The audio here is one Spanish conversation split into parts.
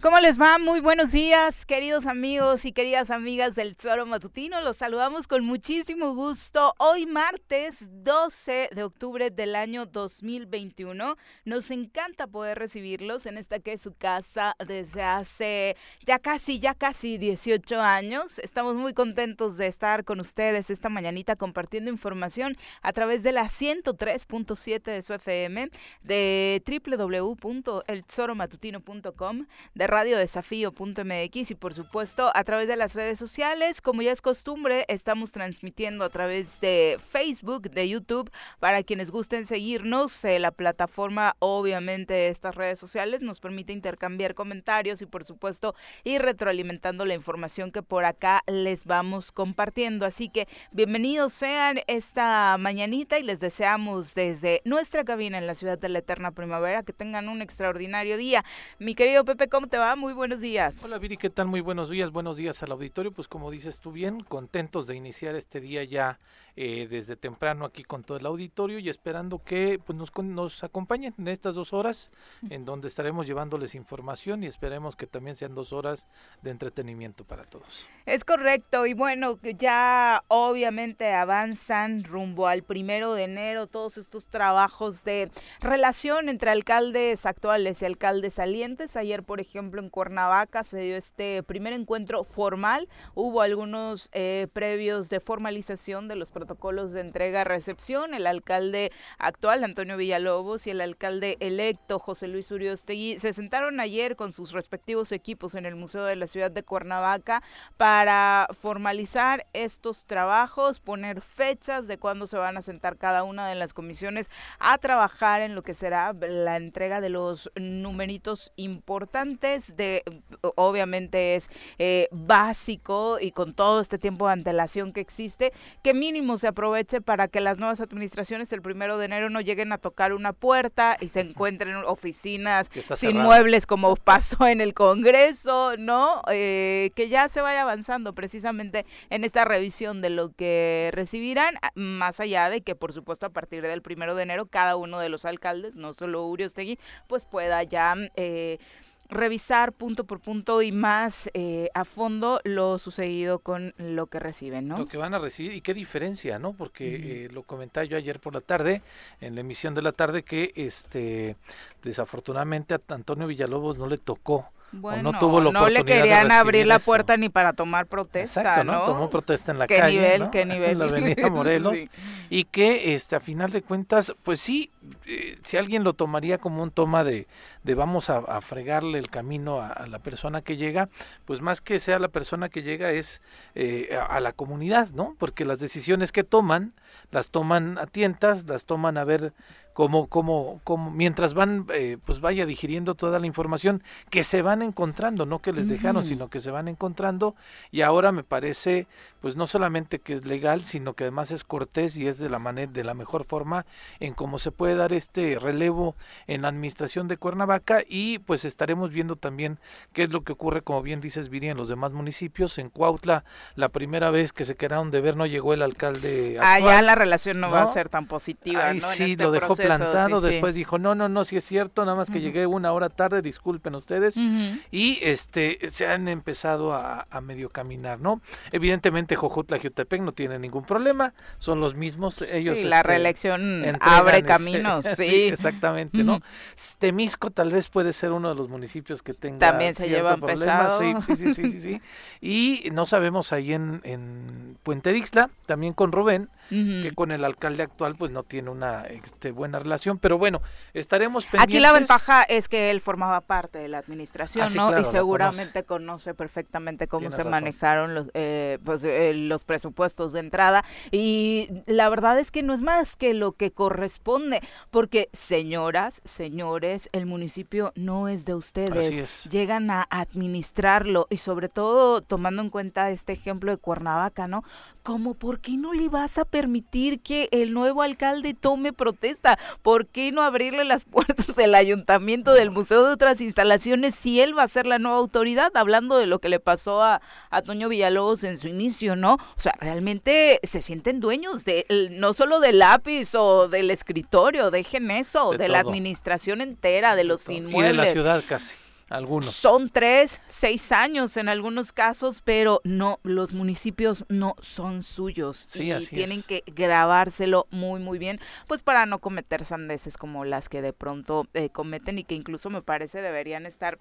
¿Cómo les va? Muy buenos días, queridos amigos y queridas amigas del Tesoro Matutino. Los saludamos con muchísimo gusto. Hoy martes 12 de octubre del año 2021. Nos encanta poder recibirlos en esta que es su casa desde hace ya casi, ya casi 18 años. Estamos muy contentos de estar con ustedes esta mañanita compartiendo información a través de la 103.7 de su FM, de www.eltesoromatutino.com, de radiodesafío.mx y por supuesto a través de las redes sociales. Como ya es costumbre, estamos transmitiendo a través de Facebook, de YouTube, para quienes gusten seguirnos. Eh, la plataforma, obviamente, de estas redes sociales nos permite intercambiar comentarios y por supuesto ir retroalimentando la información que por acá les vamos compartiendo. Así que bienvenidos sean esta mañanita y les deseamos desde nuestra cabina en la ciudad de la eterna primavera que tengan un extraordinario día. Mi querido Pepe, ¿cómo te va? Muy buenos días. Hola Viri, ¿qué tal? Muy buenos días, buenos días al auditorio. Pues como dices tú bien, contentos de iniciar este día ya eh, desde temprano aquí con todo el auditorio y esperando que pues, nos, nos acompañen en estas dos horas en donde estaremos llevándoles información y esperemos que también sean dos horas de entretenimiento para todos. Es correcto y bueno, ya obviamente avanzan rumbo al primero de enero todos estos trabajos de relación entre alcaldes actuales y alcaldes salientes. Ayer, por ejemplo, en Cuernavaca se dio este primer encuentro formal. Hubo algunos eh, previos de formalización de los protocolos de entrega-recepción. El alcalde actual, Antonio Villalobos, y el alcalde electo, José Luis Uriostegui, se sentaron ayer con sus respectivos equipos en el Museo de la Ciudad de Cuernavaca para formalizar estos trabajos, poner fechas de cuándo se van a sentar cada una de las comisiones a trabajar en lo que será la entrega de los numeritos importantes de obviamente es eh, básico y con todo este tiempo de antelación que existe, que mínimo se aproveche para que las nuevas administraciones el primero de enero no lleguen a tocar una puerta y se encuentren oficinas sin muebles como pasó en el Congreso, ¿no? Eh, que ya se vaya avanzando precisamente en esta revisión de lo que recibirán, más allá de que por supuesto a partir del primero de enero cada uno de los alcaldes, no solo Uriostegui, pues pueda ya eh, revisar punto por punto y más eh, a fondo lo sucedido con lo que reciben, ¿no? Lo que van a recibir y qué diferencia, ¿no? Porque eh, lo comentaba yo ayer por la tarde, en la emisión de la tarde, que este desafortunadamente a Antonio Villalobos no le tocó bueno, no tuvo la no le querían abrir la puerta ni para tomar protesta, Exacto, ¿no? Tomó protesta en la ¿Qué calle, nivel, qué nivel. En la Avenida Morelos y que este a final de cuentas, pues sí, eh, si alguien lo tomaría como un toma de, de vamos a, fregarle el camino a, la persona que llega, pues más que sea la persona que llega es eh, a, a, la comunidad, ¿no? Porque las decisiones que toman, las toman a tientas, las toman a ver como, como, como mientras van, eh, pues vaya digiriendo toda la información que se van encontrando, no que les dejaron, sino que se van encontrando y ahora me parece, pues no solamente que es legal, sino que además es cortés y es de la manera, de la mejor forma en cómo se puede dar este relevo en la administración de Cuernavaca y pues estaremos viendo también qué es lo que ocurre, como bien dices, Viri, en los demás municipios. En Cuautla, la primera vez que se quedaron de ver no llegó el alcalde. Allá la relación no, va a ser tan positiva. ¿no? sí, este lo dejó plantado, después dijo, no, no, no, si es cierto, nada más que llegué una hora tarde, disculpen ustedes, y este se han empezado a, medio caminar, ¿no? Evidentemente Jojutla Jutepec no tiene ningún problema, son los mismos, ellos... la este, reelección abre caminos, sí. exactamente, ¿no? Temisco tal vez puede ser uno de los municipios que tenga También se lleva problemas, sí, sí, sí, sí, sí, y no sabemos ahí en, en Puente Dixla, también con Rubén, que con el alcalde actual pues no tiene una este, buena relación, pero bueno, estaremos pendientes. Aquí la ventaja es que él formaba parte de la administración, ah, ¿no? y seguramente conoce. perfectamente cómo se manejaron los, eh, pues, eh, los presupuestos de entrada y la verdad es que no es más que lo que corresponde, porque señoras, señores, el municipio no es de ustedes, llegan a administrarlo y sobre todo tomando en cuenta este ejemplo de Cuernavaca, ¿no? Como, ¿por qué no le vas a permitir que el nuevo alcalde tome protesta? ¿Por qué no abrirle las puertas del ayuntamiento, del museo de otras instalaciones si él va a ser la nueva autoridad? Hablando de lo que le pasó a, a Toño Villalobos en su inicio, ¿no? O sea, realmente se sienten dueños de no solo del lápiz o del escritorio, dejen eso, de, la administración entera, de los inmuebles. Y de la ciudad casi Algunos. Son tres, seis años en algunos casos, pero no, los municipios no son suyos. Sí, y tienen que grabárselo muy, muy bien, pues para no cometer sandeces como las que de pronto eh, cometen y que incluso me parece deberían estar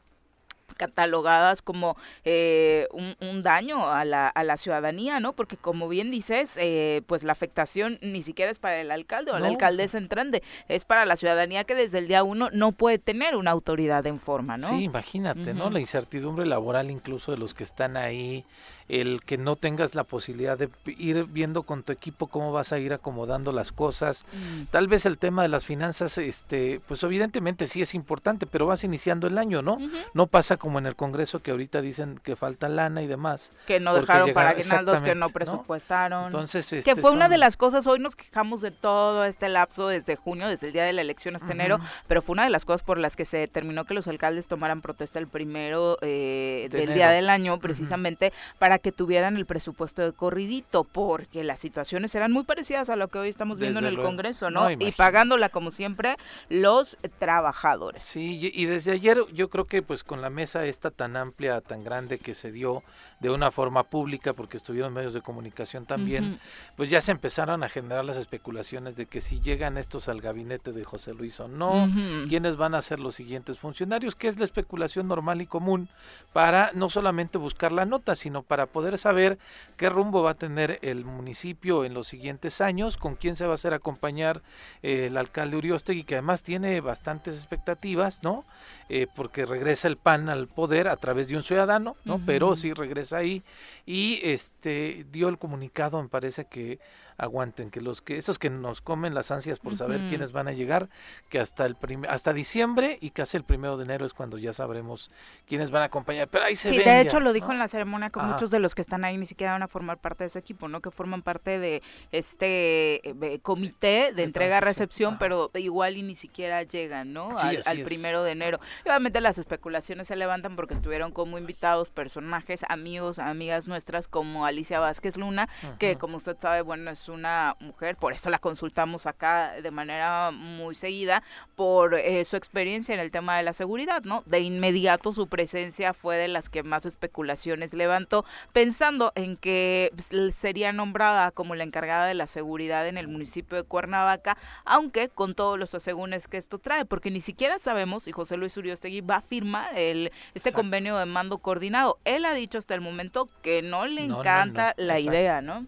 catalogadas como eh, un, daño a la, a la ciudadanía, ¿no? Porque como bien dices, eh, pues la afectación ni siquiera es para el alcalde o la alcaldesa entrante, es para la ciudadanía que desde el día uno no puede tener una autoridad en forma, ¿no? Sí, imagínate, ¿no? La incertidumbre laboral incluso de los que están ahí, el que no tengas la posibilidad de ir viendo con tu equipo cómo vas a ir acomodando las cosas. Mm. Tal vez el tema de las finanzas, este, pues evidentemente sí es importante, pero vas iniciando el año, ¿no? No pasa como en el Congreso que ahorita dicen que falta lana y demás. Que no dejaron para aguinaldos, que no presupuestaron. Entonces, que este, fue una de las cosas, hoy nos quejamos de todo este lapso desde junio, desde el día de la elección hasta enero, pero fue una de las cosas por las que se determinó que los alcaldes tomaran protesta el primero eh, del día del año, precisamente para que tuvieran el presupuesto de corridito, porque las situaciones eran muy parecidas a lo que hoy estamos viendo en el Congreso, ¿no? y pagándola como siempre los trabajadores. Sí, y desde ayer yo creo que pues con la mesa esta tan amplia, tan grande que se dio de una forma pública, porque estuvieron medios de comunicación también, pues ya se empezaron a generar las especulaciones de que si llegan estos al gabinete de José Luis o no, quiénes van a ser los siguientes funcionarios, que es la especulación normal y común para no solamente buscar la nota, sino para poder saber qué rumbo va a tener el municipio en los siguientes años, con quién se va a hacer acompañar eh, el alcalde Uriostegui, que además tiene bastantes expectativas, ¿no? Eh, porque regresa el PAN al poder a través de un ciudadano, ¿no? Pero sí regresa ahí y este dio el comunicado, me parece que aguanten, que los que estos que nos comen las ansias por saber quiénes van a llegar, que hasta el hasta diciembre y casi el primero de enero es cuando ya sabremos quiénes van a acompañar. Pero ahí se sí, de hecho lo dijo en la ceremonia que muchos de los que están ahí ni siquiera van a formar parte de ese equipo, ¿no? Que forman parte de este eh, comité de entrega-recepción, pero igual y ni siquiera llegan, ¿no? al, primero de enero. obviamente las especulaciones se levantan porque estuvieron como invitados personajes, amigos, amigas nuestras como Alicia Vázquez Luna, que como usted sabe, bueno, es una mujer, por eso la consultamos acá de manera muy seguida, por eh, su experiencia en el tema de la seguridad, ¿no? De inmediato su presencia fue de las que más especulaciones levantó, pensando en que sería nombrada como la encargada de la seguridad en el municipio de Cuernavaca, aunque con todos los asegúnes que esto trae, porque ni siquiera sabemos, y José Luis Uriostegui va a firmar el, este convenio de mando coordinado. Él ha dicho hasta el momento que no le encanta la idea, ¿no?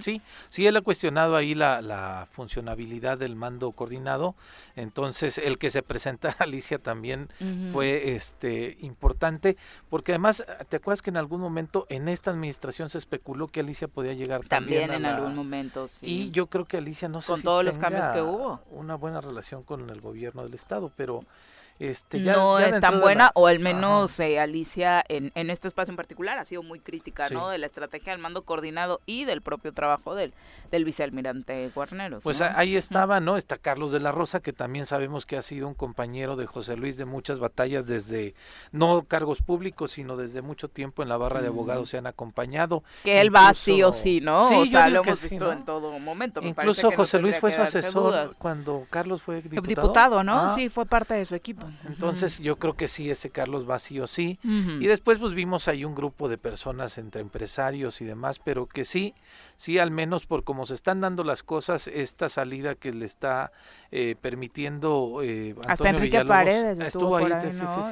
Sí, sí, él ha cuestionado ahí la, la, funcionabilidad del mando coordinado, entonces el que se presenta Alicia también fue este importante, porque además, ¿te acuerdas que en algún momento en esta administración se especuló que Alicia podía llegar también? También en algún momento, sí. Y yo creo que Alicia no sé con todos los cambios que hubo. Una buena relación con el gobierno del estado, pero este, no es tan buena, o al menos eh, Alicia en, en, este espacio en particular ha sido muy crítica, ¿no? De la estrategia del mando coordinado y del propio trabajo del, del vicealmirante Guarneros. Pues ahí estaba, ¿no? Está Carlos de la Rosa, que también sabemos que ha sido un compañero de José Luis de muchas batallas desde, no cargos públicos, sino desde mucho tiempo en la barra de abogados se han acompañado. Que él va sí o sí, ¿no? Sí, o sea, lo hemos visto en todo momento. Incluso José Luis fue su asesor cuando Carlos fue diputado. Diputado, ¿no? Ah. Sí, fue parte de su equipo. Entonces yo creo que sí, ese Carlos va sí o sí. Y después pues vimos ahí un grupo de personas entre empresarios y demás, pero que sí, sí al menos por cómo se están dando las cosas, esta salida que le está eh, permitiendo eh, Antonio Hasta Enrique Paredes estuvo, ahí,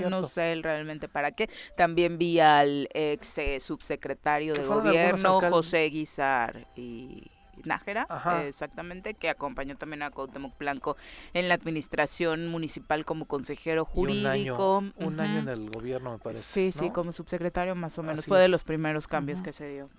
¿no? no sé realmente para qué. También vi al ex eh, subsecretario de gobierno, José Guizar y Nájera, exactamente, que acompañó también a Cuauhtémoc Blanco en la administración municipal como consejero jurídico. un año, en el gobierno, me parece. Sí, sí, como subsecretario más o menos. Fue de los primeros cambios que se dio.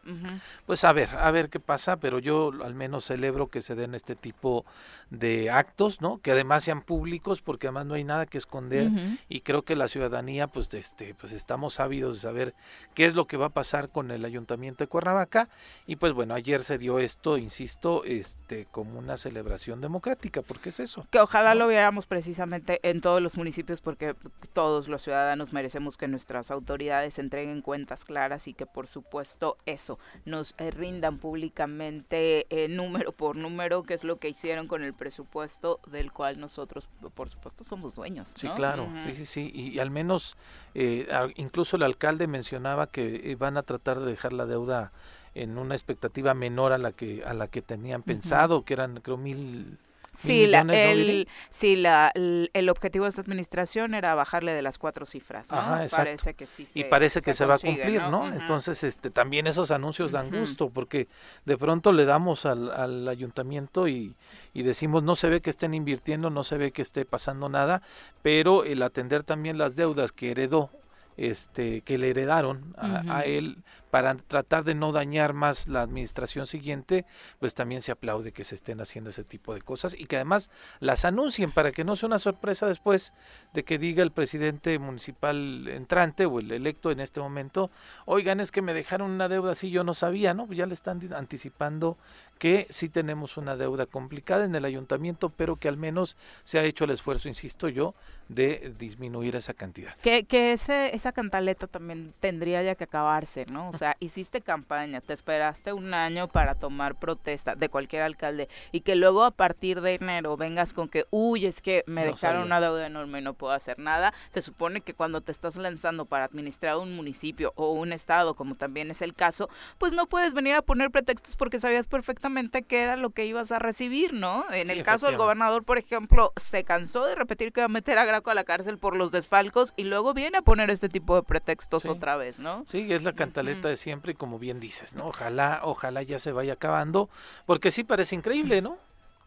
Pues a ver, a ver qué pasa, pero yo al menos celebro que se den este tipo de actos, ¿no? Que además sean públicos, porque además no hay nada que esconder y creo que la ciudadanía, pues, este, pues estamos ávidos de saber qué es lo que va a pasar con el ayuntamiento de Cuernavaca y pues bueno, ayer se dio esto, insisto, insisto, este, como una celebración democrática, porque es eso. Que ojalá lo viéramos precisamente en todos los municipios, porque todos los ciudadanos merecemos que nuestras autoridades entreguen cuentas claras y que por supuesto eso nos eh, rindan públicamente eh, número por número, que es lo que hicieron con el presupuesto del cual nosotros, por supuesto, somos dueños. Sí, claro, sí, sí, sí, y, al menos eh, incluso el alcalde mencionaba que van a tratar de dejar la deuda en una expectativa menor a la que a la que tenían pensado, que eran creo mil Sí, la, el, sí la, el, objetivo de esta administración era bajarle de las cuatro cifras, ¿no? parece que sí y parece que se, va a cumplir, ¿no? Entonces, este, también esos anuncios dan gusto, porque de pronto le damos al, al ayuntamiento y, y decimos no se ve que estén invirtiendo, no se ve que esté pasando nada, pero el atender también las deudas que heredó este que le heredaron a, él para tratar de no dañar más la administración siguiente, pues también se aplaude que se estén haciendo ese tipo de cosas y que además las anuncien para que no sea una sorpresa después de que diga el presidente municipal entrante o el electo en este momento, oigan, es que me dejaron una deuda así, yo no sabía, ¿no? Ya le están anticipando que sí tenemos una deuda complicada en el ayuntamiento, pero que al menos se ha hecho el esfuerzo, insisto yo, de disminuir esa cantidad. Que, que ese, esa cantaleta también tendría ya que acabarse, ¿no? Sea, hiciste campaña, te esperaste un año para tomar protesta de cualquier alcalde y que luego a partir de enero vengas con que, uy, es que me dejaron una deuda enorme y no puedo hacer nada. Se supone que cuando te estás lanzando para administrar un municipio o un estado, como también es el caso, pues no puedes venir a poner pretextos porque sabías perfectamente qué era lo que ibas a recibir, ¿no? En el caso del gobernador, por ejemplo, se cansó de repetir que iba a meter a a la cárcel por los desfalcos y luego viene a poner este tipo de pretextos otra vez, ¿no? Sí, es la cantaleta de siempre como bien dices, ¿no? Ojalá, ojalá ya se vaya acabando, porque sí parece increíble, ¿no?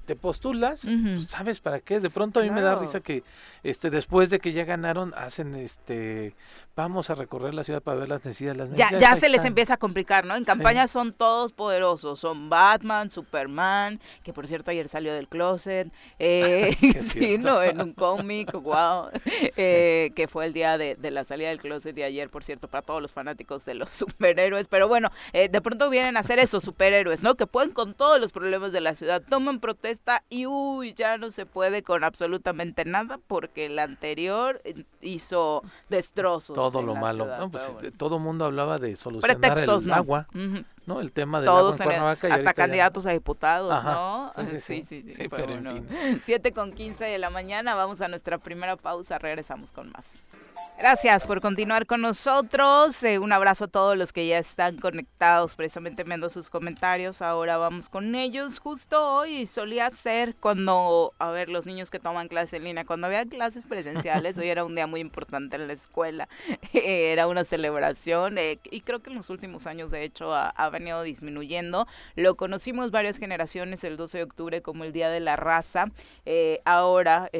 Te postulas, pues, ¿sabes para qué? De pronto a mí me da risa que este después de que ya ganaron hacen este vamos a recorrer la ciudad para ver las necesidades, las necesidades Ya, ya se les empieza a complicar, ¿no? En campaña son todos poderosos, son Batman, Superman, que por cierto ayer salió del closet, eh, sí, no, en un cómic, wow, eh, que fue el día de, la salida del closet de ayer, por cierto, para todos los fanáticos de los superhéroes, pero bueno, eh, de pronto vienen a hacer esos superhéroes, ¿no? Que pueden con todos los problemas de la ciudad, toman protesta y uy, ya no se puede con absolutamente nada porque el anterior hizo destrozos todo lo malo. pues, Todo el mundo hablaba de solucionar el agua, ¿no? El tema del agua en Cuernavaca. hasta candidatos a diputados, ¿no? Sí, sí, sí. pero, en fin. 7 con 15 de la mañana, vamos a nuestra primera pausa, regresamos con más. Gracias por continuar con nosotros. Eh, un abrazo a todos los que ya están conectados, precisamente viendo sus comentarios. Ahora vamos con ellos. Justo hoy solía ser cuando, a ver, los niños que toman clases en línea, cuando había clases presenciales, hoy era un día muy importante en la escuela. era una celebración eh, y creo que en los últimos años, de hecho, ha, venido disminuyendo. Lo conocimos varias generaciones el 12 de octubre como el Día de la Raza. Eh, ahora,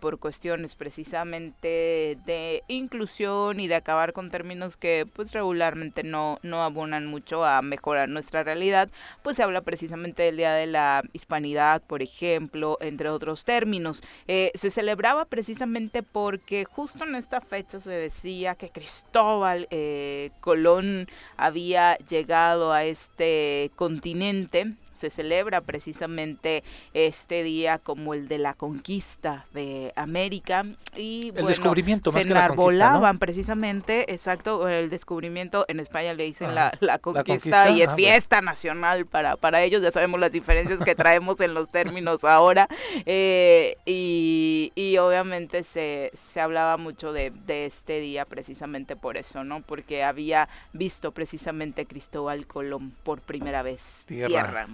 por cuestiones precisamente de inclusión y de acabar con términos que pues regularmente no, no abonan mucho a mejorar nuestra realidad, pues se habla precisamente del Día de la Hispanidad, por ejemplo, entre otros términos. Eh, se celebraba precisamente porque justo en esta fecha se decía que Cristóbal eh, Colón había llegado a este continente se celebra precisamente este día como el de la conquista de América. Y el descubrimiento más se enarbolaban precisamente, exacto, el descubrimiento en España le dicen la, conquista, y es ah, fiesta nacional para, para ellos, ya sabemos las diferencias que traemos en los términos ahora eh, y, y, obviamente se, se hablaba mucho de, de este día precisamente por eso, ¿no? Porque había visto precisamente Cristóbal Colón por primera vez tierra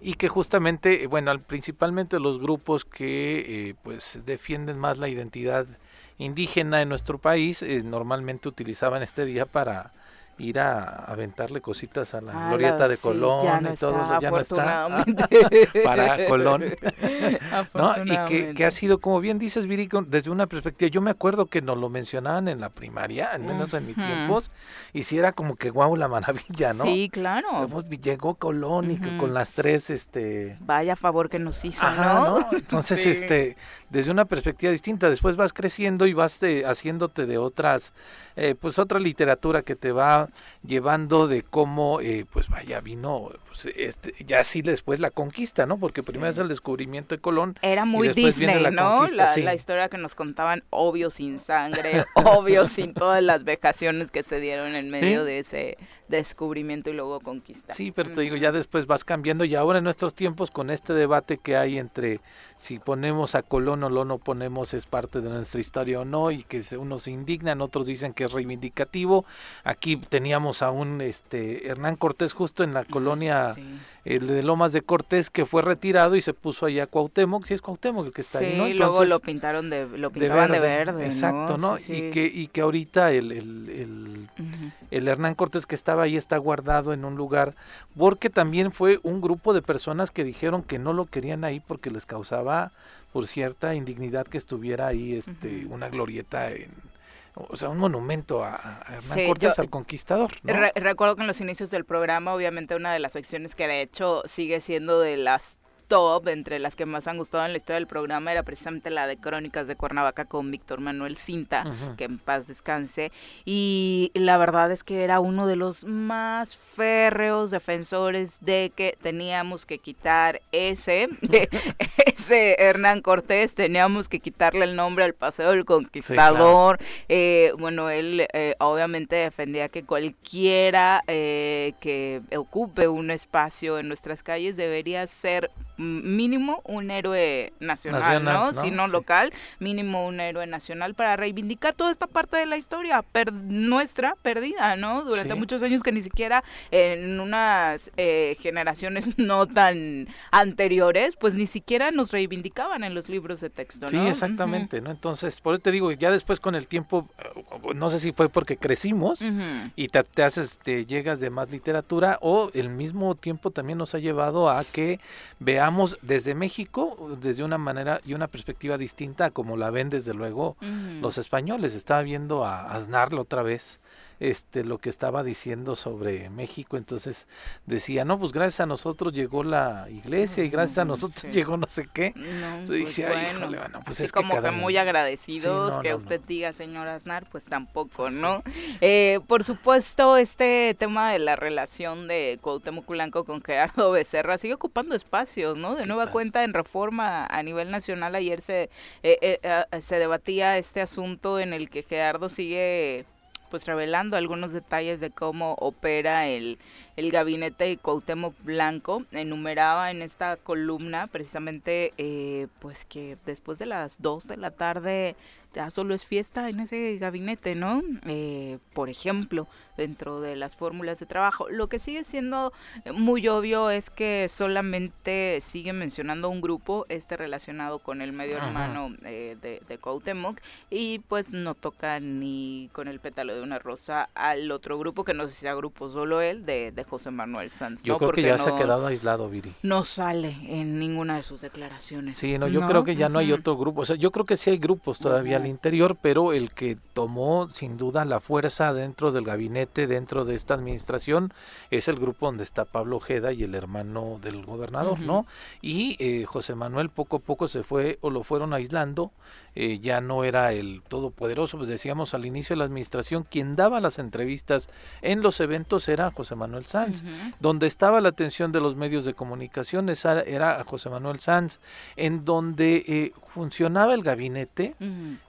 y que justamente, bueno, principalmente los grupos que eh, pues defienden más la identidad indígena en nuestro país eh, normalmente utilizaban este día para ir a aventarle cositas a la ah, glorieta de Colón y todo eso, ya no está para Colón. ¿no? Y que, que, ha sido, como bien dices, Virico, desde una perspectiva, yo me acuerdo que nos lo mencionaban en la primaria, al menos en mis tiempos, y si era como que guau, la maravilla, ¿no? Sí, claro. llegó Colón y con las tres, este... Vaya favor que nos hizo, ¿no? Entonces, este, desde una perspectiva distinta, después vas creciendo y vas eh, haciéndote de otras, eh, pues otra literatura que te va llevando de cómo, eh, pues vaya, vino, pues, este, ya así después la conquista, ¿no? Porque primero es el descubrimiento de Colón. Era muy Disney, ¿no? La, la, historia que nos contaban, obvio sin sangre, obvio sin todas las vejaciones que se dieron en medio de ese descubrimiento y luego conquista. Sí, pero te digo, ya después vas cambiando y ahora en nuestros tiempos con este debate que hay entre si ponemos a Colón o lo no ponemos es parte de nuestra historia o no y que unos se indignan, otros dicen que es reivindicativo. Aquí teníamos a un este Hernán Cortés justo en la colonia el de Lomas de Cortés que fue retirado y se puso allá Cuauhtémoc, si es Cuauhtémoc el que está ahí, ¿no? Entonces, luego lo pintaron de lo pintaban de verde, exacto, ¿no? y que y que ahorita el el, el, el Hernán Cortés que estaba ahí está guardado en un lugar porque también fue un grupo de personas que dijeron que no lo querían ahí porque les causaba por cierta indignidad que estuviera ahí este una glorieta en o sea, un monumento a, Hernán Cortés, al conquistador. recuerdo que en los inicios del programa, obviamente una de las secciones que de hecho sigue siendo de las top, entre las que más han gustado en la historia del programa, era precisamente la de Crónicas de Cuernavaca con Víctor Manuel Cinta, que en paz descanse. Y la verdad es que era uno de los más férreos defensores de que teníamos que quitar ese, ese Hernán Cortés, teníamos que quitarle el nombre al Paseo del Conquistador. Eh, bueno, él eh, obviamente defendía que cualquiera eh, que ocupe un espacio en nuestras calles debería ser mínimo un héroe nacional, ¿no? Si no local, mínimo un héroe nacional para reivindicar toda esta parte de la historia nuestra perdida, ¿no? Durante muchos años que ni siquiera en unas eh, generaciones no tan anteriores, pues ni siquiera nos reivindicaban en los libros de texto, ¿no? Sí, exactamente, ¿no? Entonces, por eso te digo, ya después con el tiempo, eh, no sé si fue porque crecimos y te, te haces, te llegas de más literatura o el mismo tiempo también nos ha llevado a que veamos desde México desde una manera y una perspectiva distinta como la ven desde luego los españoles. Estaba viendo a Aznar otra vez este lo que estaba diciendo sobre México, entonces decía, no, pues gracias a nosotros llegó la iglesia y gracias a nosotros llegó no sé qué. No, pues bueno, pues es como que, muy agradecidos que usted diga, señor Aznar, pues tampoco, ¿no? Eh, por supuesto, este tema de la relación de Cuauhtémoc Blanco con Gerardo Becerra sigue ocupando espacios, ¿no? De nueva cuenta en reforma a nivel nacional ayer se, eh, eh, se debatía este asunto en el que Gerardo sigue pues revelando algunos detalles de cómo opera el, el gabinete de Cuauhtémoc Blanco. Enumeraba en esta columna precisamente eh, pues que después de las 2 de la tarde ya solo es fiesta en ese gabinete, ¿no? Eh, por ejemplo, dentro de las fórmulas de trabajo. Lo que sigue siendo muy obvio es que solamente sigue mencionando un grupo, este relacionado con el medio hermano eh, de, de Cuauhtémoc, y pues no toca ni con el pétalo de una rosa al otro grupo, que no sé si sea grupo solo él, de, de José Manuel Sanz. Yo creo que ya se ha quedado aislado, Viri. No sale en ninguna de sus declaraciones. Sí, no, yo creo que ya no hay otro grupo. O sea, yo creo que sí hay grupos todavía al interior, pero el que tomó sin duda la fuerza dentro del gabinete, dentro de esta administración, es el grupo donde está Pablo Ojeda y el hermano del gobernador, ¿no? Y eh, José Manuel poco a poco se fue o lo fueron aislando, eh, ya no era el todopoderoso, pues decíamos al inicio de la administración, quien daba las entrevistas en los eventos era José Manuel Sanz, donde estaba la atención de los medios de comunicación era José Manuel Sanz, en donde eh, funcionaba el gabinete,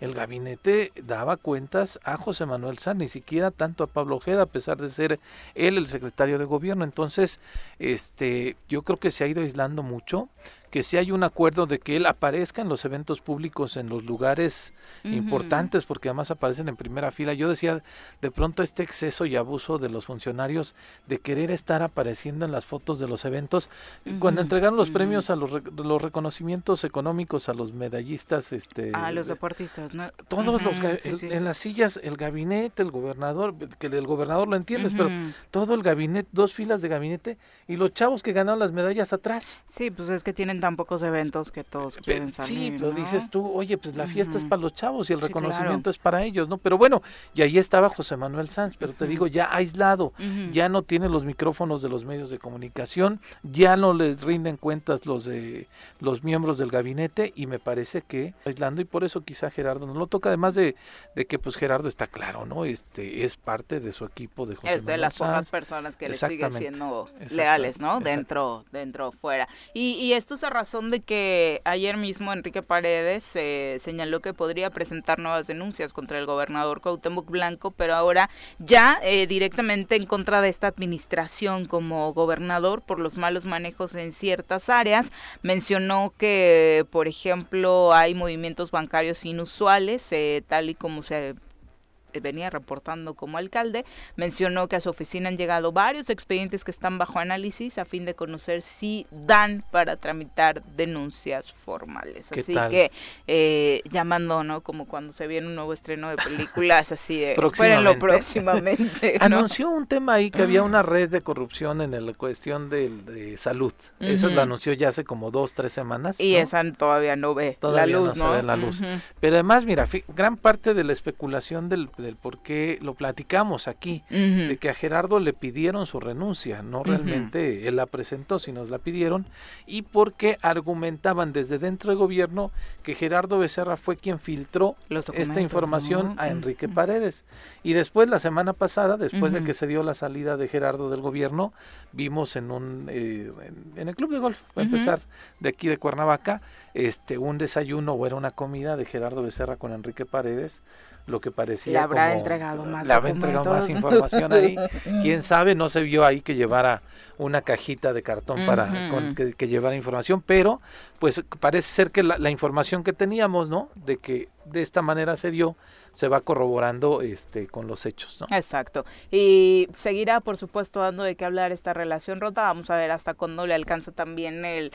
el gabinete daba cuentas a José Manuel Sanz, ni siquiera tanto a Pablo Ojeda, a pesar de ser él el secretario de gobierno. Entonces, este, yo creo que se ha ido aislando mucho que si hay un acuerdo de que él aparezca en los eventos públicos en los lugares importantes, porque además aparecen en primera fila. Yo decía, de pronto este exceso y abuso de los funcionarios de querer estar apareciendo en las fotos de los eventos, cuando entregaron los premios a los, los reconocimientos económicos a los medallistas, este, a los deportistas, ¿no? Todos los en las sillas, el gabinete, el gobernador, que el gobernador lo entiendes, pero todo el gabinete, dos filas de gabinete y los chavos que ganaron las medallas atrás. Sí, pues es que tienen tan pocos eventos que todos quieren salir. Sí, pero dices tú, oye, pues la fiesta es para los chavos y el reconocimiento es para ellos, ¿no? Pero bueno, y ahí estaba José Manuel Sanz, pero te digo, ya aislado, ya no tiene los micrófonos de los medios de comunicación, ya no les rinden cuentas los de los miembros del gabinete y me parece que aislando y por eso quizá Gerardo no lo toca, además de, de que pues Gerardo está claro, ¿no? Este es parte de su equipo de José es de las pocas personas que le siguen siendo leales, ¿no? Dentro, dentro, fuera. Y, y esto es a razón de que ayer mismo Enrique Paredes eh, señaló que podría presentar nuevas denuncias contra el gobernador Cuauhtémoc Blanco, pero ahora ya eh, directamente en contra de esta administración como gobernador por los malos manejos en ciertas áreas. Mencionó que, por ejemplo, hay movimientos bancarios inusuales, eh, tal y como se venía reportando como alcalde, mencionó que a su oficina han llegado varios expedientes que están bajo análisis a fin de conocer si dan para tramitar denuncias formales. Así que eh, llamando, ¿no? Como cuando se viene un nuevo estreno de películas, así de espérenlo próximamente. Anunció un tema ahí que había una red de corrupción en la cuestión de, salud. Eso lo anunció ya hace como dos, tres semanas. Y esa todavía no ve la luz, no, ve la luz. Pero además, mira, gran parte de la especulación del del por qué lo platicamos aquí, de que a Gerardo le pidieron su renuncia, no realmente él la presentó, sino la pidieron, y porque argumentaban desde dentro del gobierno que Gerardo Becerra fue quien filtró esta información a Enrique Paredes. Y después, la semana pasada, después de que se dio la salida de Gerardo del gobierno, vimos en un eh, en, el club de golf, a empezar, de aquí de Cuernavaca, este un desayuno o era una comida de Gerardo Becerra con Enrique Paredes, lo que parecía. Le habrá entregado más. Le habrá entregado más información ahí. Quién sabe, no se vio ahí que llevara una cajita de cartón para que, llevara información, pero pues parece ser que la, información que teníamos, ¿no? De que de esta manera se dio, se va corroborando este con los hechos, ¿no? Exacto. Y seguirá, por supuesto, dando de qué hablar esta relación rota. Vamos a ver hasta cuándo le alcanza también el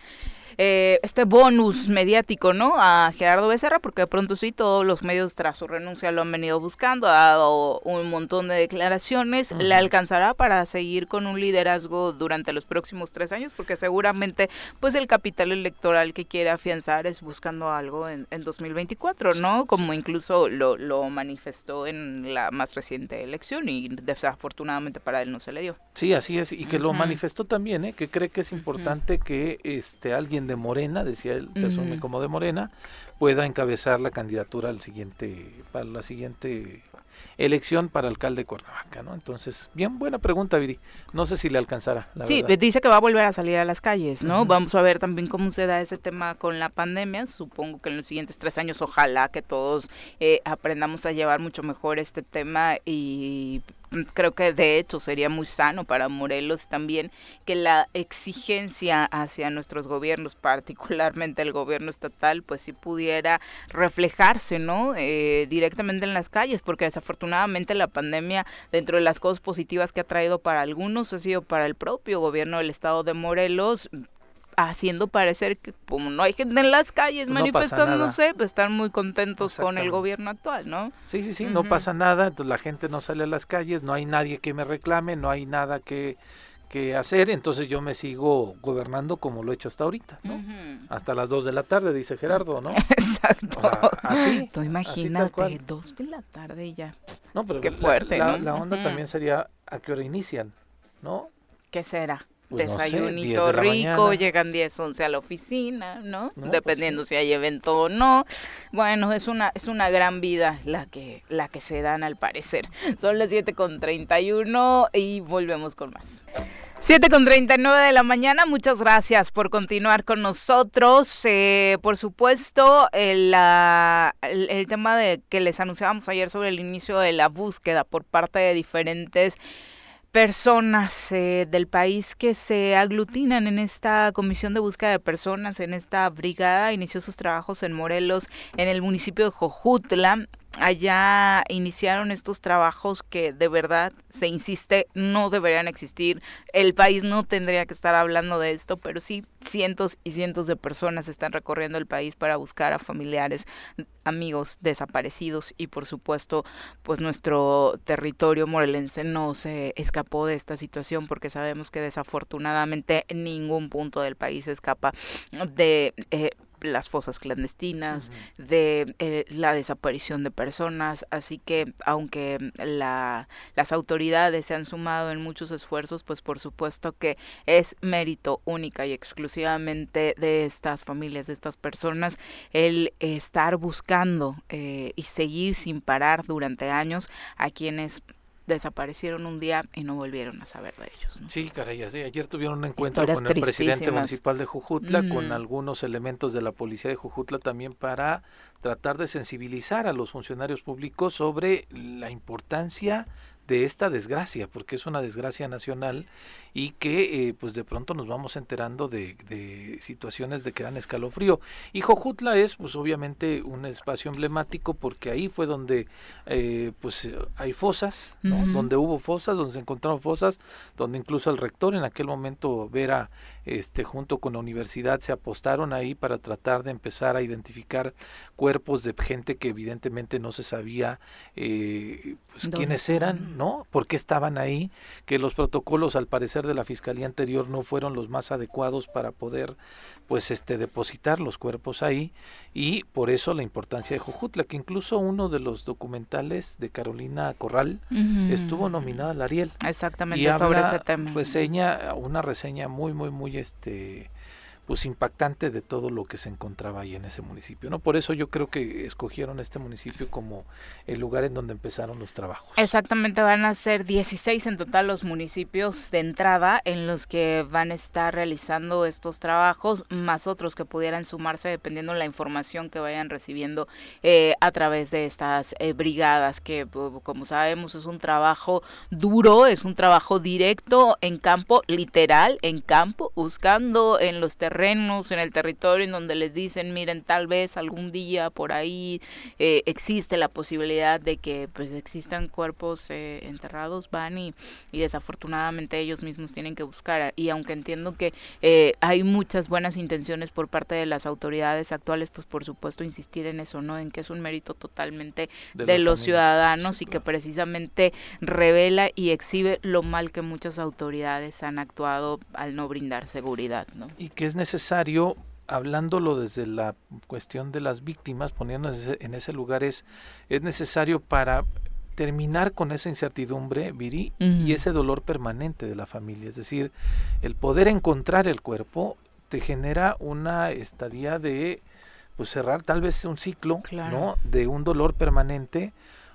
eh, este bonus mediático, ¿no? A Gerardo Becerra, porque de pronto sí, todos los medios tras su renuncia lo han venido buscando, ha dado un montón de declaraciones, le alcanzará para seguir con un liderazgo durante los próximos tres años, porque seguramente, pues el capital electoral que quiere afianzar es buscando algo en, en 2024, ¿no? Como incluso lo, lo manifestó en la más reciente elección y desafortunadamente para él no se le dio. Sí, así es, y que lo manifestó también, ¿eh? que cree que es importante que este alguien de Morena, decía él, se asume como de Morena, pueda encabezar la candidatura al siguiente, para la siguiente elección para alcalde de Cuernavaca, ¿no? Entonces, bien buena pregunta, Viri. No sé si le alcanzará. sí, dice que va a volver a salir a las calles, ¿no? Vamos a ver también cómo se da ese tema con la pandemia. Supongo que en los siguientes tres años, ojalá que todos eh, aprendamos a llevar mucho mejor este tema y creo que de hecho sería muy sano para Morelos también que la exigencia hacia nuestros gobiernos, particularmente el gobierno estatal, pues si pudiera reflejarse, ¿no? Eh, directamente en las calles, porque desafortunadamente la pandemia, dentro de las cosas positivas que ha traído para algunos, ha sido para el propio gobierno del estado de Morelos, haciendo parecer que como no hay gente en las calles manifestándose, pues están muy contentos con el gobierno actual, ¿no? Sí, sí, sí, no pasa nada, entonces la gente no sale a las calles, no hay nadie que me reclame, no hay nada que, que hacer, entonces yo me sigo gobernando como lo he hecho hasta ahorita, ¿no? Hasta las 2 de la tarde, dice Gerardo, ¿no? Exacto. así. Tú imagínate, 2 de la tarde ya. No, pero Qué fuerte, la, ¿no? la onda también sería a qué hora inician, ¿no? ¿Qué será? Pues desayunito rico, llegan 10, 11 a la oficina, ¿no? Pues Dependiendo si hay evento o no. Bueno, es una es una gran vida la que la que se dan al parecer. Son las 7 con 31 y volvemos con más. 7 con 39 de la mañana, muchas gracias por continuar con nosotros. Eh, por supuesto, el, el, el tema de que les anunciábamos ayer sobre el inicio de la búsqueda por parte de diferentes personas eh, del país que se aglutinan en esta comisión de búsqueda de personas, en esta brigada. Inició sus trabajos en Morelos, en el municipio de Jojutla allá iniciaron estos trabajos que de verdad se insiste no deberían existir. El país no tendría que estar hablando de esto, pero sí cientos y cientos de personas están recorriendo el país para buscar a familiares, amigos desaparecidos y por supuesto, pues nuestro territorio morelense no se escapó de esta situación porque sabemos que desafortunadamente ningún punto del país escapa de eh, las fosas clandestinas, de eh, la desaparición de personas, así que aunque la, las autoridades se han sumado en muchos esfuerzos, pues por supuesto que es mérito única y exclusivamente de estas familias, de estas personas, el estar buscando eh, y seguir sin parar durante años a quienes desaparecieron un día y no volvieron a saber de ellos. Sí, caray, ayer tuvieron un encuentro con el presidente municipal de Jujutla, con algunos elementos de la policía de Jujutla también para tratar de sensibilizar a los funcionarios públicos sobre la importancia de esta desgracia, porque es una desgracia nacional y que eh, pues de pronto nos vamos enterando de, de, situaciones de que dan escalofrío. Y Jojutla es pues obviamente un espacio emblemático porque ahí fue donde eh, pues hay fosas, donde hubo fosas, donde se encontraron fosas, donde incluso el rector en aquel momento Vera este junto con la universidad se apostaron ahí para tratar de empezar a identificar cuerpos de gente que evidentemente no se sabía eh, pues quiénes eran, ¿no? ¿Por qué estaban ahí? Que los protocolos al parecer de la fiscalía anterior no fueron los más adecuados para poder pues este depositar los cuerpos ahí y por eso la importancia de Jujutla que incluso uno de los documentales de Carolina Corral estuvo nominada al Ariel. Exactamente y sobre ese tema. reseña una reseña muy muy muy este pues impactante de todo lo que se encontraba ahí en ese municipio, ¿no? Por eso yo creo que escogieron este municipio como el lugar en donde empezaron los trabajos. Exactamente, van a ser 16 en total los municipios de entrada en los que van a estar realizando estos trabajos, más otros que pudieran sumarse dependiendo de la información que vayan recibiendo eh, a través de estas eh, brigadas, que como sabemos es un trabajo duro, es un trabajo directo en campo, literal, en campo, buscando en los terrenos en el territorio en donde les dicen, miren, tal vez algún día por ahí eh, existe la posibilidad de que pues existan cuerpos eh, enterrados, van y, y, desafortunadamente ellos mismos tienen que buscar. Y aunque entiendo que eh, hay muchas buenas intenciones por parte de las autoridades actuales, pues por supuesto insistir en eso, ¿no? En que es un mérito totalmente de, los ciudadanos y que precisamente revela y exhibe lo mal que muchas autoridades han actuado al no brindar seguridad, ¿no? Y que es necesario, hablándolo desde la cuestión de las víctimas, poniéndonos en ese lugar, es, es necesario para terminar con esa incertidumbre, Viri, y ese dolor permanente de la familia. Es decir, el poder encontrar el cuerpo te genera una estadía de pues cerrar tal vez un ciclo, ¿no? De un dolor permanente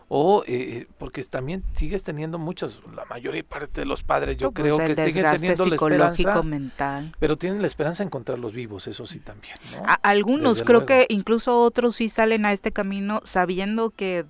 o eh, porque también sigues teniendo muchos, la mayoría parte de los padres yo pues, creo que siguen teniendo la esperanza, mental. pero tienen la esperanza de encontrarlos vivos, eso sí también. algunos, creo que incluso otros sí salen a este camino sabiendo que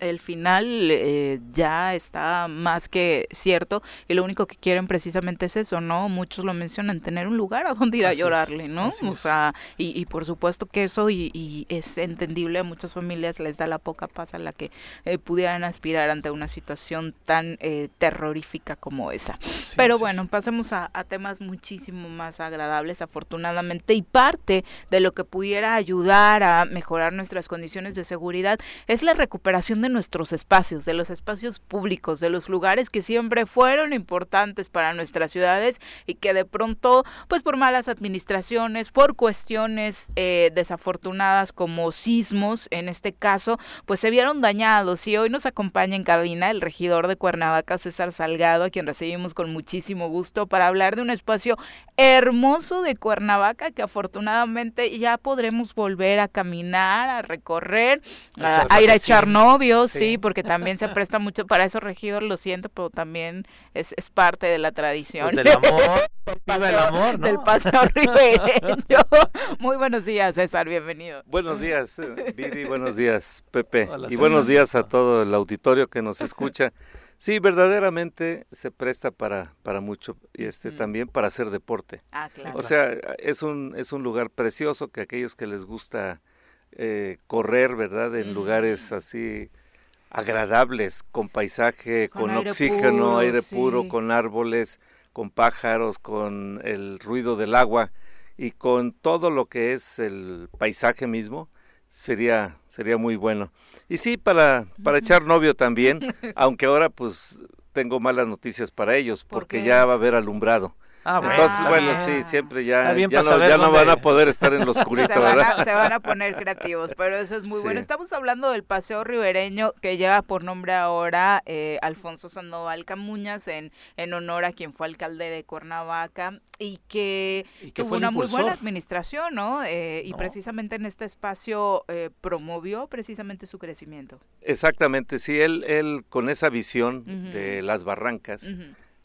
el final eh, ya está más que cierto y lo único que quieren precisamente es eso, ¿no? Muchos lo mencionan, tener un lugar a donde ir a llorarle, ¿no? o sea, y, y, por supuesto que eso y, es entendible, a muchas familias les da la poca paz a la que eh, pudieran aspirar ante una situación tan eh, terrorífica como esa. Pero bueno, pasemos a, a temas muchísimo más agradables, afortunadamente, y parte de lo que pudiera ayudar a mejorar nuestras condiciones de seguridad es la recuperación de nuestros espacios, de los espacios públicos, de los lugares que siempre fueron importantes para nuestras ciudades y que de pronto, pues por malas administraciones, por cuestiones eh, desafortunadas como sismos, en este caso, pues se vieron dañados. Y hoy nos acompaña en cabina el regidor de Cuernavaca, César Salgado, a quien recibimos con muchísimo gusto para hablar de un espacio hermoso de Cuernavaca que afortunadamente ya podremos volver a caminar, a recorrer, a, ir a echar obvio, sí. porque también se presta mucho para eso, regidor, lo siento, pero también es, es parte de la tradición. Pues del amor, del, amor, Del paseo ribereño. Muy buenos días, César, bienvenido. Buenos días, eh, Viri, buenos días, Pepe, y buenos días a todo el auditorio que nos escucha. Sí, verdaderamente se presta para, para mucho y este también para hacer deporte. Ah, claro. O sea, es un, es un lugar precioso que aquellos que les gusta eh, correr, ¿verdad? En lugares así agradables, con paisaje, con, oxígeno, aire puro, con árboles, con pájaros, con el ruido del agua y con todo lo que es el paisaje mismo, sería sería muy bueno. Y sí, para, para echar novio también, aunque ahora pues tengo malas noticias para ellos, porque ya va a haber alumbrado. Ah, Entonces, bueno, sí, siempre ya, ya, no, van a poder estar en los oscurito, se van ¿verdad? A, se van a poner creativos, pero eso es muy bueno. Estamos hablando del paseo ribereño que lleva por nombre ahora eh, Alfonso Sandoval Camuñas en, en honor a quien fue alcalde de Cuernavaca y que, tuvo una muy buena administración, ¿no? Eh, y precisamente en este espacio eh, promovió precisamente su crecimiento. Exactamente, sí, él, él con esa visión de las barrancas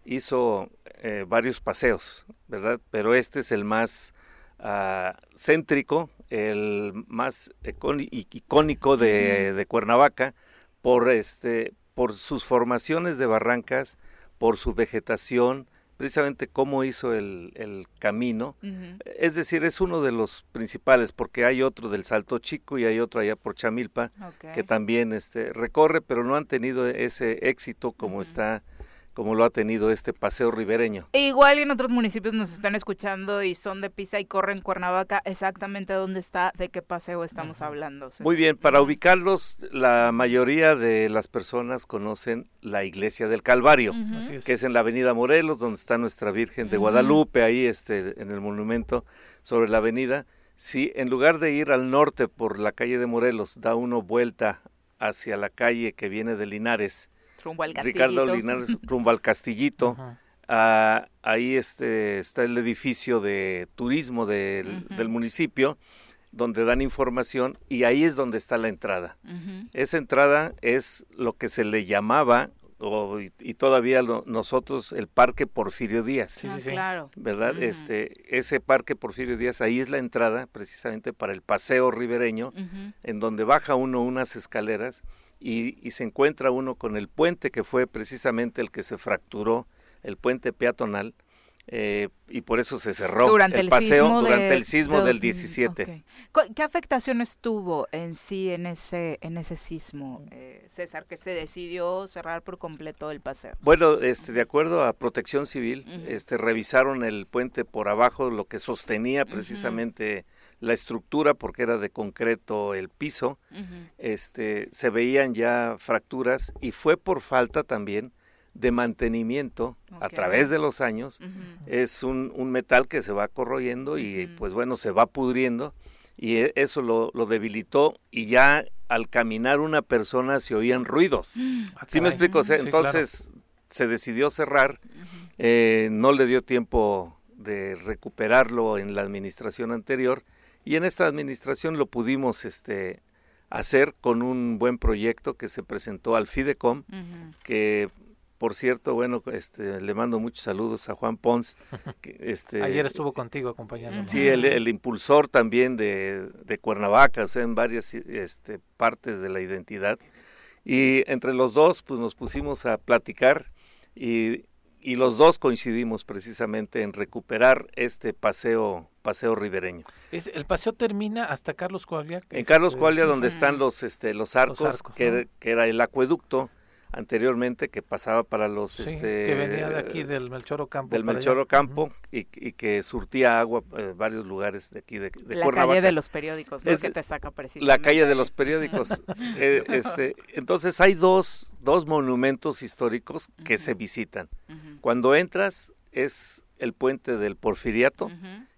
hizo eh, varios paseos, ¿verdad? Pero este es el más ah, céntrico, el más icónico de, Cuernavaca por, este, por sus formaciones de barrancas, por su vegetación, precisamente cómo hizo el, camino. Es decir, es uno de los principales, porque hay otro del Salto Chico y hay otro allá por Chamilpa, que también este, recorre, pero no han tenido ese éxito como está como lo ha tenido este paseo ribereño. E igual en otros municipios nos están escuchando y son de Pisa y corren Cuernavaca, exactamente dónde está, de qué paseo estamos hablando. Muy bien, para ubicarlos, la mayoría de las personas conocen la iglesia del Calvario, que es en la avenida Morelos, donde está nuestra Virgen de Guadalupe, ahí este, en el monumento sobre la avenida. Si en lugar de ir al norte por la calle de Morelos, da uno vuelta hacia la calle que viene de Linares, Ricardo Linares rumbo al Castillito. Ah, ahí este, está el edificio de turismo del, municipio donde dan información y ahí es donde está la entrada. Esa entrada es lo que se le llamaba y, todavía nosotros el Parque Porfirio Díaz. Sí, sí, claro. ¿Verdad? Este ese Parque Porfirio Díaz ahí es la entrada precisamente para el paseo ribereño en donde baja uno unas escaleras y, se encuentra uno con el puente que fue precisamente el que se fracturó, el puente peatonal, eh, y por eso se cerró durante el, paseo durante el sismo del 17. ¿Qué afectaciones tuvo en sí en ese en ese sismo, eh, César, que se decidió cerrar por completo el paseo? Bueno, este, de acuerdo a Protección Civil, este, revisaron el puente por abajo, lo que sostenía precisamente la estructura porque era de concreto el piso, este, se veían ya fracturas y fue por falta también de mantenimiento a través de los años. Es un, un, metal que se va corroyendo y pues bueno, se va pudriendo y e, eso lo, lo, debilitó y ya al caminar una persona se oían ruidos. Ah, ¿Sí me explico? entonces se decidió cerrar, eh, no le dio tiempo de recuperarlo en la administración anterior y en esta administración lo pudimos este, hacer con un buen proyecto que se presentó al FIDECOM, que por cierto, bueno, este, le mando muchos saludos a Juan Pons. Que, este, Ayer estuvo contigo acompañando. Sí, el, impulsor también de, de, Cuernavaca, o sea, en varias este, partes de la identidad. Y entre los dos, pues nos pusimos a platicar y y los dos coincidimos precisamente en recuperar este paseo paseo ribereño. Es, el paseo termina hasta Carlos Coalia. En Carlos Coalia, donde están los este los arcos, que, era el acueducto anteriormente que pasaba para los este, que venía de aquí del Melchoro Campo del Melchoro Campo y, que surtía agua en eh, varios lugares de aquí de, de la calle de los periódicos ¿no? que te saca precisamente la calle de los periódicos. Eh, este entonces hay dos dos monumentos históricos que se visitan. Cuando entras es el puente del Porfiriato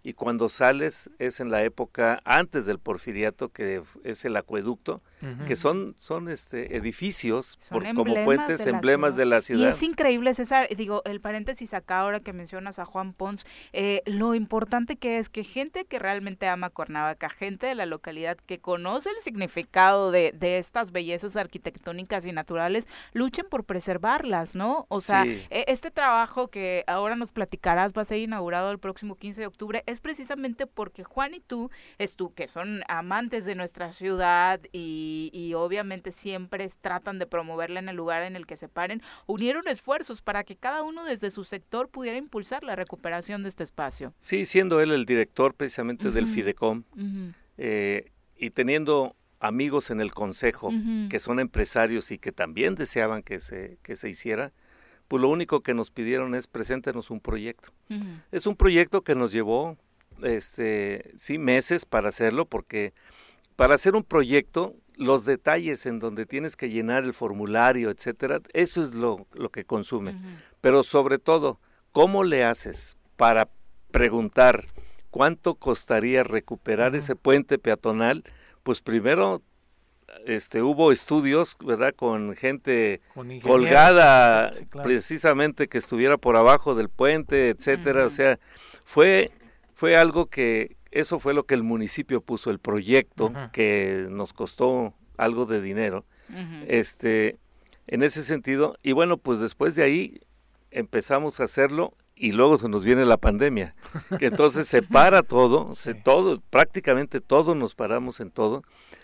y cuando sales es en la época antes del Porfiriato que es el acueducto que son son este edificios como puentes emblemas de la ciudad. y es increíble César digo el paréntesis acá ahora que mencionas a Juan Pons eh, lo importante que es que gente que realmente ama Cuernavaca gente de la localidad que conoce el significado de, de estas bellezas arquitectónicas y naturales luchen por preservarlas no o sea e, este trabajo que ahora nos platicarás va a ser inaugurado el próximo 15 de octubre es precisamente porque Juan y tú es tú que son amantes de nuestra ciudad y y, obviamente siempre tratan de promoverla en el lugar en el que se paren, unieron esfuerzos para que cada uno desde su sector pudiera impulsar la recuperación de este espacio. Sí, siendo él el director precisamente del FIDECOM, eh, y teniendo amigos en el consejo que son empresarios y que también deseaban que se, que se hiciera, pues lo único que nos pidieron es preséntenos un proyecto. Es un proyecto que nos llevó, este, sí, meses para hacerlo, porque para hacer un proyecto, los detalles en donde tienes que llenar el formulario, etcétera, eso es lo, lo que consume. Pero sobre todo, ¿cómo le haces para preguntar cuánto costaría recuperar ese puente peatonal? Pues primero este hubo estudios, ¿verdad? Con gente colgada precisamente que estuviera por abajo del puente, etcétera, o sea, fue fue algo que eso fue lo que el municipio puso el proyecto que nos costó algo de dinero. Este en ese sentido y bueno, pues después de ahí empezamos a hacerlo y luego se nos viene la pandemia, que entonces se para todo, se todo prácticamente todos nos paramos en todo.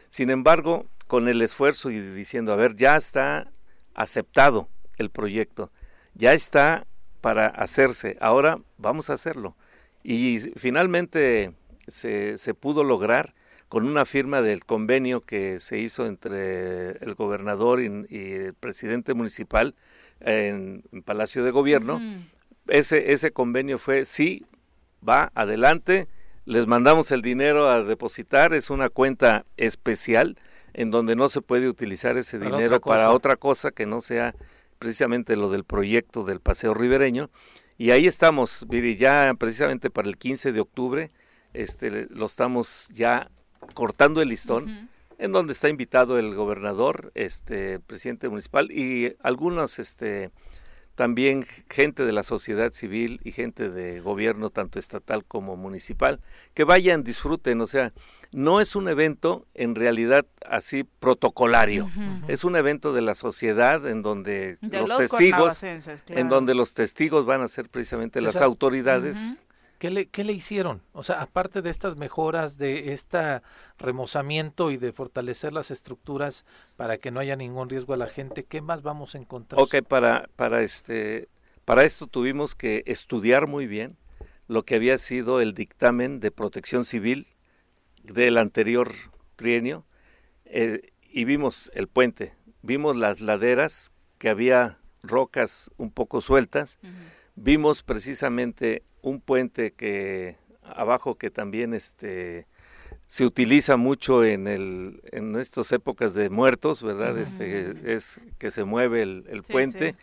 Sin embargo, con el esfuerzo y diciendo, a ver, ya está aceptado el proyecto, ya está para hacerse, ahora vamos a hacerlo. Y finalmente se, se pudo lograr con una firma del convenio que se hizo entre el gobernador y, el presidente municipal en, Palacio de Gobierno. ese, ese convenio fue, sí, va adelante, les mandamos el dinero a depositar, es una cuenta especial en donde no se puede utilizar ese dinero para otra cosa que no sea precisamente lo del proyecto del paseo ribereño. Y ahí estamos, Viri, ya precisamente para el 15 de octubre, este, lo estamos ya cortando el listón, en donde está invitado el gobernador, este, presidente municipal y algunos, este, también gente de la sociedad civil y gente de gobierno, tanto estatal como municipal, que vayan, disfruten, o sea, no es un evento en realidad así protocolario, es un evento de la sociedad en donde los, testigos, en donde los testigos van a ser precisamente las autoridades. ¿Qué le, ¿Qué le hicieron? O sea, aparte de estas mejoras, de este remozamiento y de fortalecer las estructuras para que no haya ningún riesgo a la gente, ¿qué más vamos a encontrar? Ok, para, para, este, para esto tuvimos que estudiar muy bien lo que había sido el dictamen de protección civil del anterior trienio eh, y vimos el puente, vimos las laderas que había rocas un poco sueltas, vimos precisamente un puente que abajo que también este se utiliza mucho en el en estas épocas de muertos, ¿verdad? Este es que se mueve el, puente.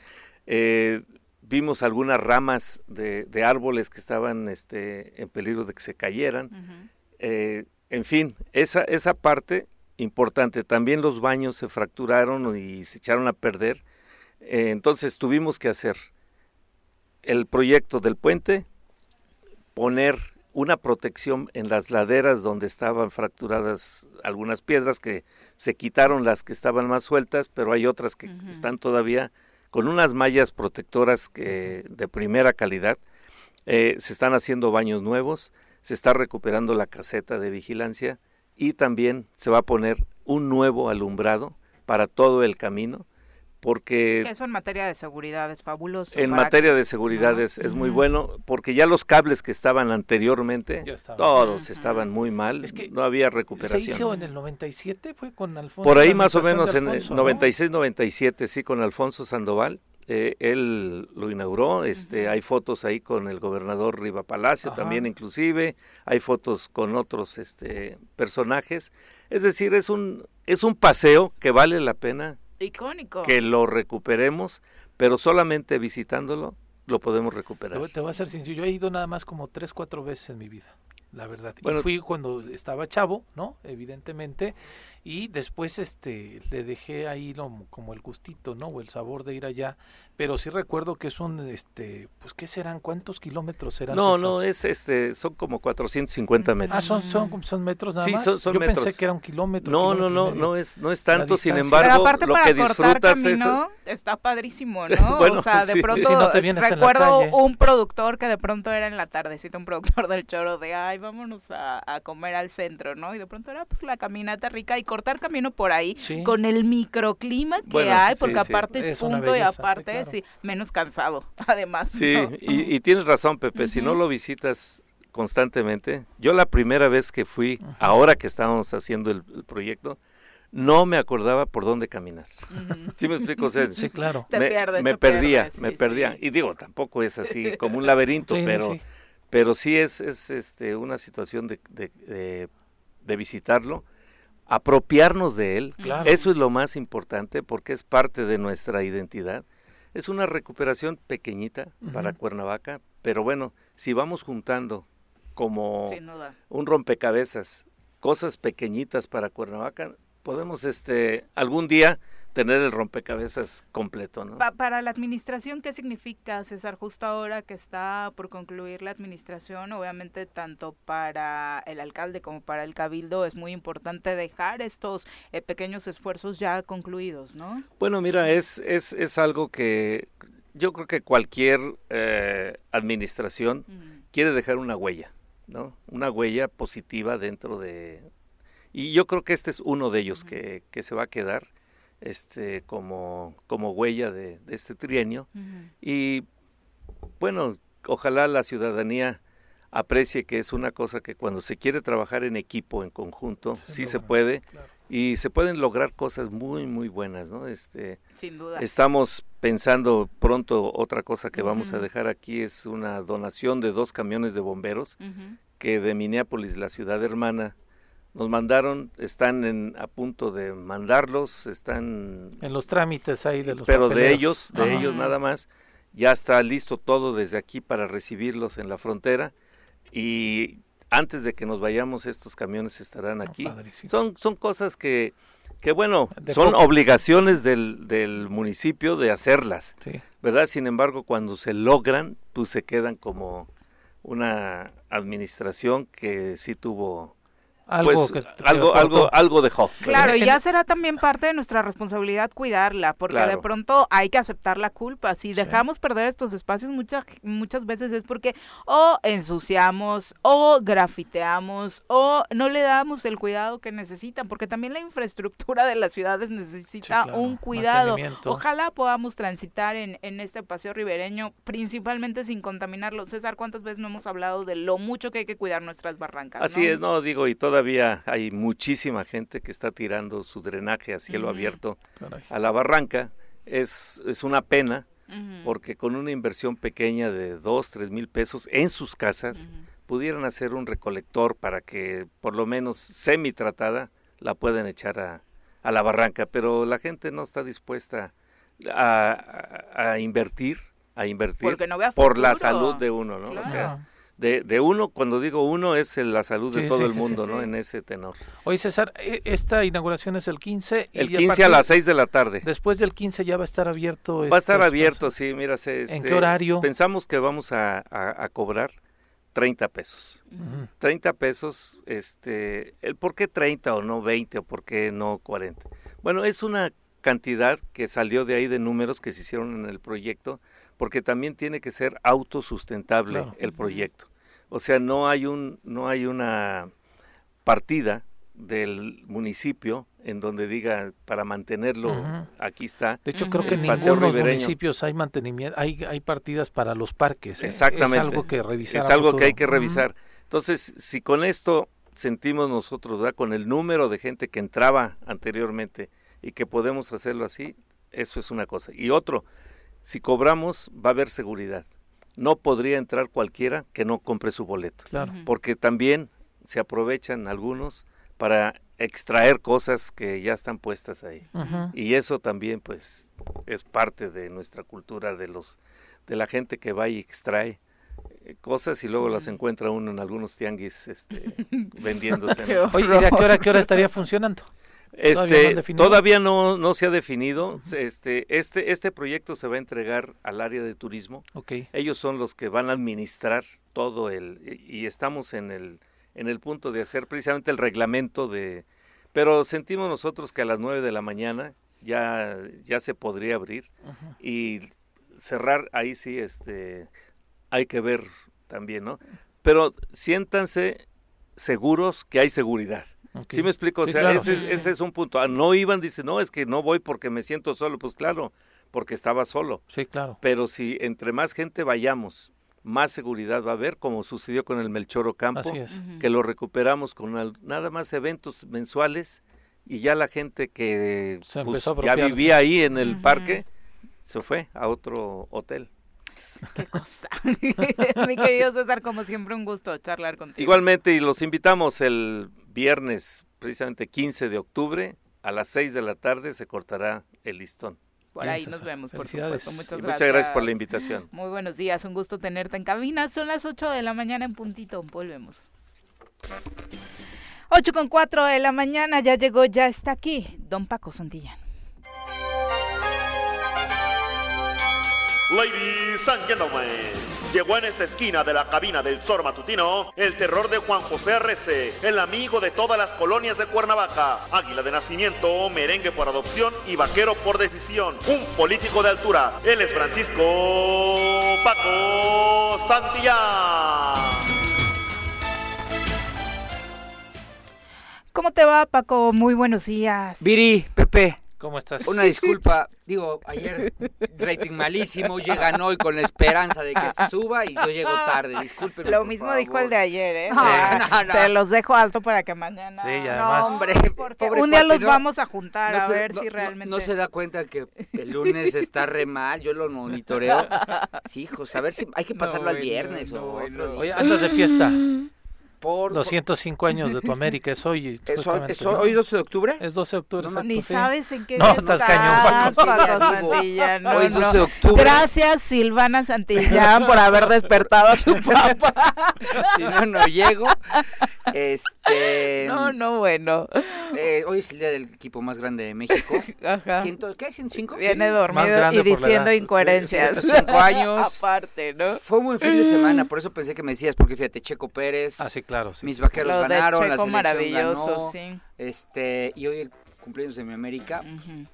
Eh, vimos algunas ramas de, árboles que estaban este en peligro de que se cayeran. Eh, en fin, esa esa parte importante. También los baños se fracturaron y se echaron a perder. Eh, entonces tuvimos que hacer el proyecto del puente, poner una protección en las laderas donde estaban fracturadas algunas piedras que se quitaron las que estaban más sueltas, pero hay otras que están todavía con unas mallas protectoras que de primera calidad. Eh, se están haciendo baños nuevos, se está recuperando la caseta de vigilancia y también se va a poner un nuevo alumbrado para todo el camino porque... eso en materia de seguridad es fabuloso. En materia de seguridad es, muy bueno, porque ya los cables que estaban anteriormente, todos estaban muy mal, es que no había recuperación. ¿Se hizo en el 97? ¿Fue con Alfonso? Por ahí más o menos en el 96-97, sí, con Alfonso Sandoval. Eh, él lo inauguró, este, hay fotos ahí con el gobernador Riva Palacio también inclusive, hay fotos con otros este, personajes. Es decir, es un, es un paseo que vale la pena Icónico. Que lo recuperemos, pero solamente visitándolo lo podemos recuperar. Te, voy a ser sincero, yo he ido nada más como tres, cuatro veces en mi vida, la verdad. Bueno, y fui cuando estaba chavo, ¿no? Evidentemente, y después este le dejé ahí lo, como el gustito, ¿no? O el sabor de ir allá, pero sí recuerdo que son este pues qué serán cuántos kilómetros serán No, no, es este son como 450 metros. Ah, son son, son metros nada sí, más. Son, Yo pensé que era un kilómetro. No, no, no, no es no es tanto, sin embargo, lo que disfrutas es está padrísimo, ¿no? o sea, de pronto recuerdo un productor que de pronto era en la tardecita un productor del choro de, "Ay, vámonos a, a comer al centro", ¿no? Y de pronto era pues la caminata rica y cortar camino por ahí con el microclima que hay, porque aparte es, punto y aparte, sí, menos cansado, además. Sí, y, tienes razón, Pepe, si no lo visitas constantemente. Yo la primera vez que fui, ahora que estábamos haciendo el, proyecto, no me acordaba por dónde caminar. ¿Sí me explico? sí, claro. me, perdía, me perdía. Y digo, tampoco es así como un laberinto, pero, pero sí es, es este, una situación de, de, de, visitarlo, apropiarnos de él. Eso es lo más importante porque es parte de nuestra identidad. Es una recuperación pequeñita para Cuernavaca, pero bueno, si vamos juntando como un rompecabezas, cosas pequeñitas para Cuernavaca, podemos este algún día tener el rompecabezas completo. ¿no? para la administración, ¿qué significa, César? Justo ahora que está por concluir la administración, obviamente tanto para el alcalde como para el cabildo es muy importante dejar estos eh, pequeños esfuerzos ya concluidos, ¿no? Bueno, mira, es, es, es algo que yo creo que cualquier eh, administración quiere dejar una huella, ¿no? Una huella positiva dentro de... Y yo creo que este es uno de ellos que, que, se va a quedar este, como, como huella de, este trienio. Y bueno, ojalá la ciudadanía aprecie que es una cosa que cuando se quiere trabajar en equipo, en conjunto, sí se puede y se pueden lograr cosas muy muy buenas, ¿no? Este, Sin duda. Estamos pensando pronto otra cosa que vamos a dejar aquí es una donación de dos camiones de bomberos que de Minneapolis, la ciudad hermana, nos mandaron, están en, a punto de mandarlos, están en los trámites ahí de los pero de ellos, de ellos nada más, ya está listo todo desde aquí para recibirlos en la frontera. Y antes de que nos vayamos estos camiones estarán aquí. son, son cosas que, que bueno, son obligaciones del, del, municipio de hacerlas, ¿verdad? Sin embargo, cuando se logran, pues se quedan como una administración que sí tuvo algo, pues, algo, algo, algo dejó. Claro, y ya será también parte de nuestra responsabilidad cuidarla, porque de pronto hay que aceptar la culpa. Si dejamos perder estos espacios muchas muchas veces es porque o ensuciamos, o grafiteamos, o no le damos el cuidado que necesitan, porque también la infraestructura de las ciudades necesita un cuidado. Ojalá podamos transitar en, en este paseo ribereño, principalmente sin contaminarlo. César, ¿cuántas veces no hemos hablado de lo mucho que hay que cuidar nuestras barrancas? Así es, no, digo, y toda todavía hay muchísima gente que está tirando su drenaje a cielo abierto a la barranca. Es, es una pena porque con una inversión pequeña de dos, tres mil pesos en sus casas pudieran hacer un recolector para que por lo menos semi tratada la puedan echar a, a la barranca, pero la gente no está dispuesta a, a, invertir, a invertir por la salud de uno, ¿no? O sea, de, de uno, cuando digo uno, es la salud de todo el mundo, ¿no? En ese tenor. Oye, César, e, esta inauguración es el 15. el 15 a, las 6 de la tarde. Después del 15 ya va a estar abierto. Va a estar este abierto, sí, mira. Este, ¿En qué horario? Pensamos que vamos a, a, cobrar 30 pesos. 30 pesos, este, el por qué 30 o no 20 o por qué no 40. Bueno, es una cantidad que salió de ahí de números que se hicieron en el proyecto, porque también tiene que ser autosustentable el proyecto. O sea, no hay un no hay una partida del municipio en donde diga para mantenerlo aquí está. De hecho, creo que en ninguno de los municipios hay mantenimiento, hay hay partidas para los parques. ¿eh? Exactamente. Es algo que revisar. Es algo que hay que revisar. Entonces, si con esto sentimos nosotros, ¿verdad? con el número de gente que entraba anteriormente y que podemos hacerlo así, eso es una cosa. Y otro, si cobramos va a haber seguridad no podría entrar cualquiera que no compre su boleto. Porque también se aprovechan algunos para extraer cosas que ya están puestas ahí. Y eso también pues es parte de nuestra cultura de los de la gente que va y extrae eh, cosas y luego las encuentra uno en algunos tianguis este, vendiéndose. Oye, ¿y de qué hora, qué hora estaría funcionando? Este, todavía no, no, se ha definido. Este, este, este proyecto se va a entregar al área de turismo. Ellos son los que van a administrar todo el y estamos en el en el punto de hacer precisamente el reglamento de. Pero sentimos nosotros que a las nueve de la mañana ya ya se podría abrir y cerrar ahí sí este hay que ver también, ¿no? Pero siéntanse seguros que hay seguridad. ¿Sí me explico? O sea, ese, es un punto. Ah, no iban, dice, no, es que no voy porque me siento solo. Pues claro, porque estaba solo. Sí, claro. Pero si entre más gente vayamos más seguridad va a haber, como sucedió con el Melchoro Campo, Así es. Ujú. que lo recuperamos con al- nada más eventos mensuales y ya la gente que Se pues, a ya vivía ahí en el parque se fue a otro hotel. Qué cosa. Mi querido César, como siempre, un gusto charlar contigo. Igualmente, y los invitamos el viernes, precisamente 15 de octubre, a las 6 de la tarde se cortará el listón. Por Bien, ahí nos vemos, por supuesto. Muchas Y gracias. muchas gracias por la invitación. Muy buenos días, un gusto tenerte en cabina. Son las 8 de la mañana en puntito. Volvemos. 8 con 4 de la mañana, ya llegó, ya está aquí, don Paco Santillán. Ladies and gentlemen, llegó en esta esquina de la cabina del Zor Matutino el terror de Juan José R.C., el amigo de todas las colonias de Cuernavaca, águila de nacimiento, merengue por adopción y vaquero por decisión, un político de altura. Él es Francisco Paco Santillán. ¿Cómo te va, Paco? Muy buenos días. Viri, Pepe, ¿Cómo estás? una disculpa. Digo, ayer rating malísimo, llegan hoy con la esperanza de que suba y yo llego tarde. Disculpen. Lo mismo dijo el de ayer, ¿eh? No, O sea, no, no. Se los dejo alto para que mañana. Sí, y No, además- hombre. Porque pobre un día cuate, los no- vamos a juntar a se- ver no- si realmente. No, se da cuenta que el lunes está re mal, yo lo monitoreo. Sí, hijos, a ver si hay que pasarlo al viernes no, o otro día. Oye, andas de fiesta. Por, 205 años de tu América, es hoy. ¿Es hoy, es hoy- ¿no? hoy 12 de octubre? Es 12 de octubre, No, exacto, Ni sí. sabes en qué No, día estás estás, cañón, Paco. Santillán. No, hoy es no. 12 de octubre. Gracias, Silvana Santillán, por haber despertado a tu papá. Si no, no llego. Este. No, no, bueno. eh, hoy es el día del equipo más grande de México. Ajá. Ciento, ¿Qué? ¿105? Viene Sí. dormido y diciendo incoherencias. Sí, 105 años. Aparte, ¿no? Fue un buen fin de semana, por eso pensé que me decías, porque fíjate, Checo Pérez, Ah, sí, claro, sí. mis vaqueros Lo de ganaron, la Checo selección maravilloso, ganó, sí. este, y hoy el cumpleaños de mi América,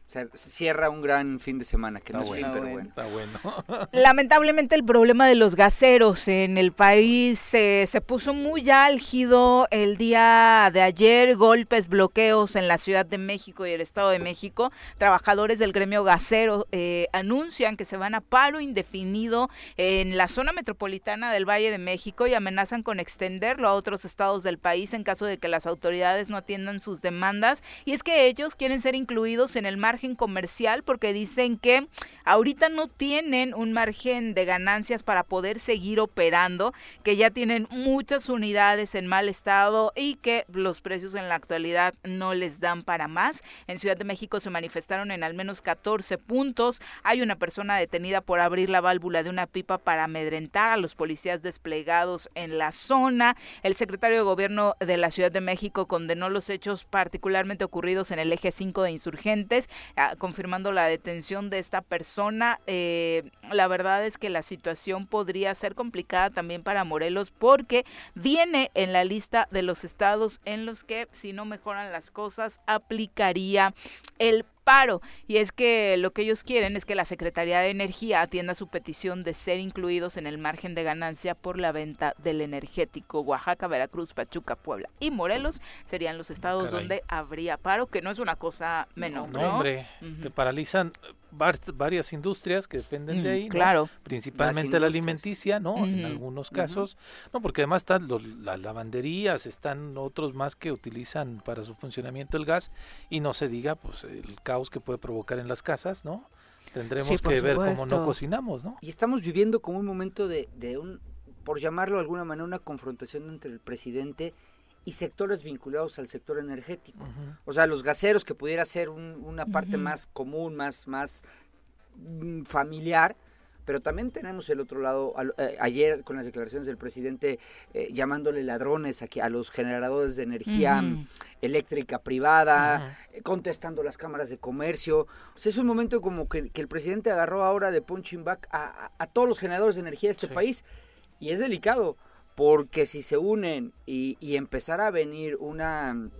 se- cierra un gran fin de semana, que no es fin, bueno. pero Bueno. bueno. Está bueno. Lamentablemente el problema de los gaseros en el país se se puso muy álgido el día de ayer, golpes, bloqueos en la Ciudad de México y el Estado de México. Trabajadores del gremio gasero eh, anuncian que se van a paro indefinido en la zona metropolitana del Valle de México y amenazan con extenderlo a otros estados del país en caso de que las autoridades no atiendan sus demandas. Y es que ellos quieren ser incluidos en el margen comercial porque dicen que ahorita no tienen un margen de ganancias para poder seguir operando, que ya tienen muchas unidades en mal estado y que los precios en la actualidad no les dan para más. En Ciudad de México se manifestaron en al menos 14 puntos. Hay una persona detenida por abrir la válvula de una pipa para amedrentar a los policías desplegados en la zona. El secretario de Gobierno de la Ciudad de México condenó los hechos particularmente ocurridos en el eje 5 de insurgentes, ah, confirmando la detención de esta persona. Eh, la verdad es que la situación podría ser complicada también para Morelos porque viene en la lista de los estados en los que si no mejoran las cosas aplicaría el paro. Y es que lo que ellos quieren es que la Secretaría de Energía atienda su petición de ser incluidos en el margen de ganancia por la venta del energético. Oaxaca, Veracruz, Pachuca, Puebla y Morelos serían los estados Caray. donde habría paro, que no es una cosa menor. No, ¿no? hombre, te paralizan varias industrias que dependen de Mm, ahí, ¿no? claro. principalmente la alimenticia, ¿no? En algunos casos, no, porque además están los- las lavanderías, están otros más que utilizan para su funcionamiento el gas y no se diga, pues, el caos que puede provocar en las casas, ¿no? Tendremos Sí, que ver cómo no cocinamos, ¿no? Y estamos viviendo como un momento de, de un, por llamarlo de alguna manera, una confrontación entre el presidente y sectores vinculados al sector energético. O sea, los gaseros que pudiera ser un- una parte más común, más, más mm, familiar, pero también tenemos el otro lado, eh, ayer con las declaraciones del presidente eh, llamándole ladrones a, a los generadores de energía mm, eléctrica privada, eh, contestando las cámaras de comercio. O sea, es un momento como que, que el presidente agarró ahora de punching back a, a- a todos los generadores de energía de este Sí. país y es delicado porque si se unen y, y empezara a venir una,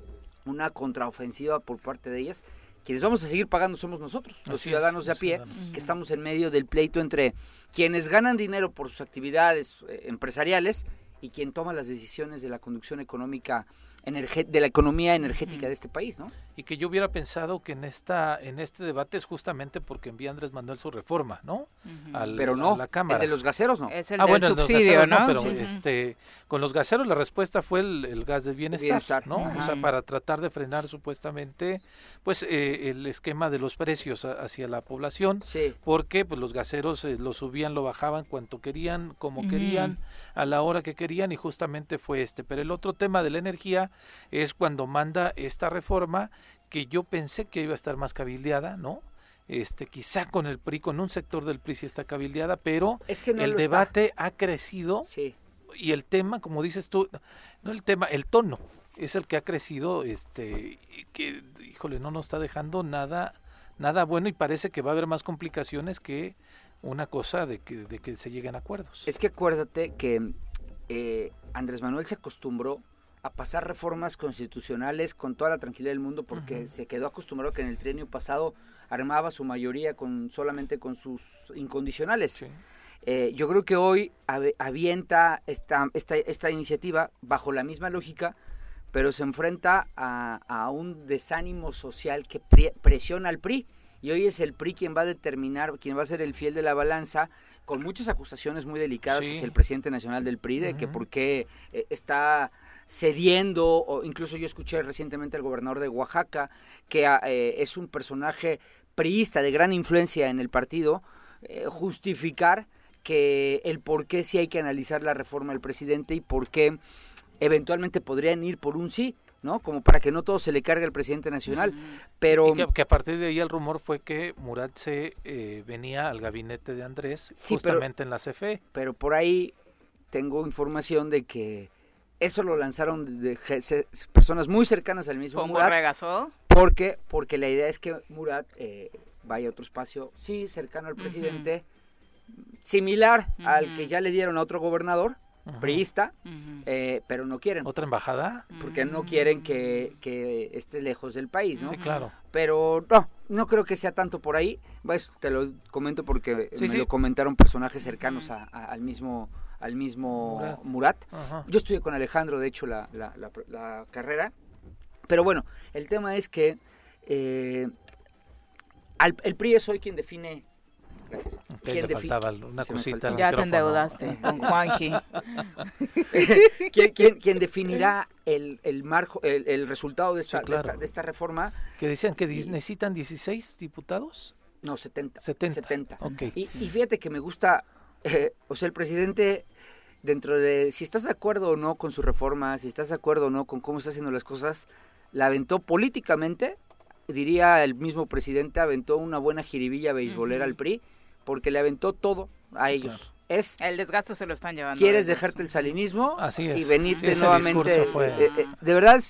una contraofensiva por parte de ellas, quienes vamos a seguir pagando somos nosotros, los Así es, ciudadanos de a pie, ciudadanos. que estamos en medio del pleito entre quienes ganan dinero por sus actividades eh, empresariales y quien toma las decisiones de la conducción económica de la economía energética de este país, ¿no? Y que yo hubiera pensado que en esta en este debate es justamente porque envía Andrés Manuel su reforma, ¿no? pero no, la Cámara. el de los gaseros no. Es el ah, del subsidio, ¿no? Pero este, con los gaseros la respuesta fue el, gas del bienestar, ¿no? O sea, para tratar de frenar supuestamente pues eh, el esquema de los precios hacia la población, sí. porque pues los gaseros eh, lo subían, lo bajaban cuanto querían, como querían, a la hora que querían y justamente fue este. Pero el otro tema de la energía es cuando manda esta reforma que yo pensé que iba a estar más cabildeada, ¿no? Este, quizá con el PRI, con un sector del PRI sí está cabildeada, pero el debate ha crecido y el tema, como dices tú, no el tema, el tono es el que ha crecido, este, que, híjole, no nos está dejando nada, nada bueno y parece que va a haber más complicaciones que una cosa de que, de que se lleguen a acuerdos. Es que acuérdate que eh, Andrés Manuel se acostumbró a pasar reformas constitucionales con toda la tranquilidad del mundo porque se quedó acostumbrado que en el trienio pasado armaba su mayoría con solamente con sus incondicionales. Eh, yo creo que hoy avienta esta, esta, esta, iniciativa bajo la misma lógica, pero se enfrenta a, un desánimo social que presiona al PRI. Y hoy es el PRI quien va a determinar, quien va a ser el fiel de la balanza con muchas acusaciones muy delicadas hacia el presidente nacional del PRI, de que por qué eh, está cediendo, o incluso yo escuché recientemente al gobernador de Oaxaca, que ah, eh, es un personaje priista de gran influencia en el partido, eh, justificar que el por qué sí hay que analizar la reforma del presidente y por qué eventualmente podrían ir por un sí. ¿no? Como para que no todo se le cargue al presidente nacional. Pero que, a partir de ahí el rumor fue que Murat se eh, venía al gabinete de Andrés justamente en la CFE. Pero por ahí tengo información de que eso lo lanzaron de, personas muy cercanas al mismo Murat. regazó? Porque porque la idea es que Murat eh, vaya a otro espacio, sí, cercano al presidente, similar al que ya le dieron a otro gobernador priista, eh, pero no quieren. ¿Otra embajada? Porque no quieren que, que, esté lejos del país, ¿no? Sí, claro. Pero no, no creo que sea tanto por ahí. Pues, te lo comento porque me lo comentaron personajes cercanos al mismo al mismo Murat. Yo estudié con Alejandro, de hecho, la, la, carrera. Pero bueno, el tema es que eh, el PRI es hoy quien define ¿Quién le faltaba una cosita. Ya te endeudaste con Juanji. ¿Quién, definirá el, el, marco, el, resultado de esta, de esta, reforma? Que decían que necesitan 16 diputados. No, 70. 70. 70. Y, fíjate que me gusta, eh, o sea, el presidente dentro de si estás de acuerdo o no con su reforma, si estás de acuerdo o no con cómo está haciendo las cosas, la aventó políticamente, diría el mismo presidente, aventó una buena jiribilla beisbolera al PRI porque le aventó todo a ellos. Es el desgaste se lo están llevando. ¿Quieres dejarte el salinismo? Así Y venirte nuevamente. Eh, eh, de verdad,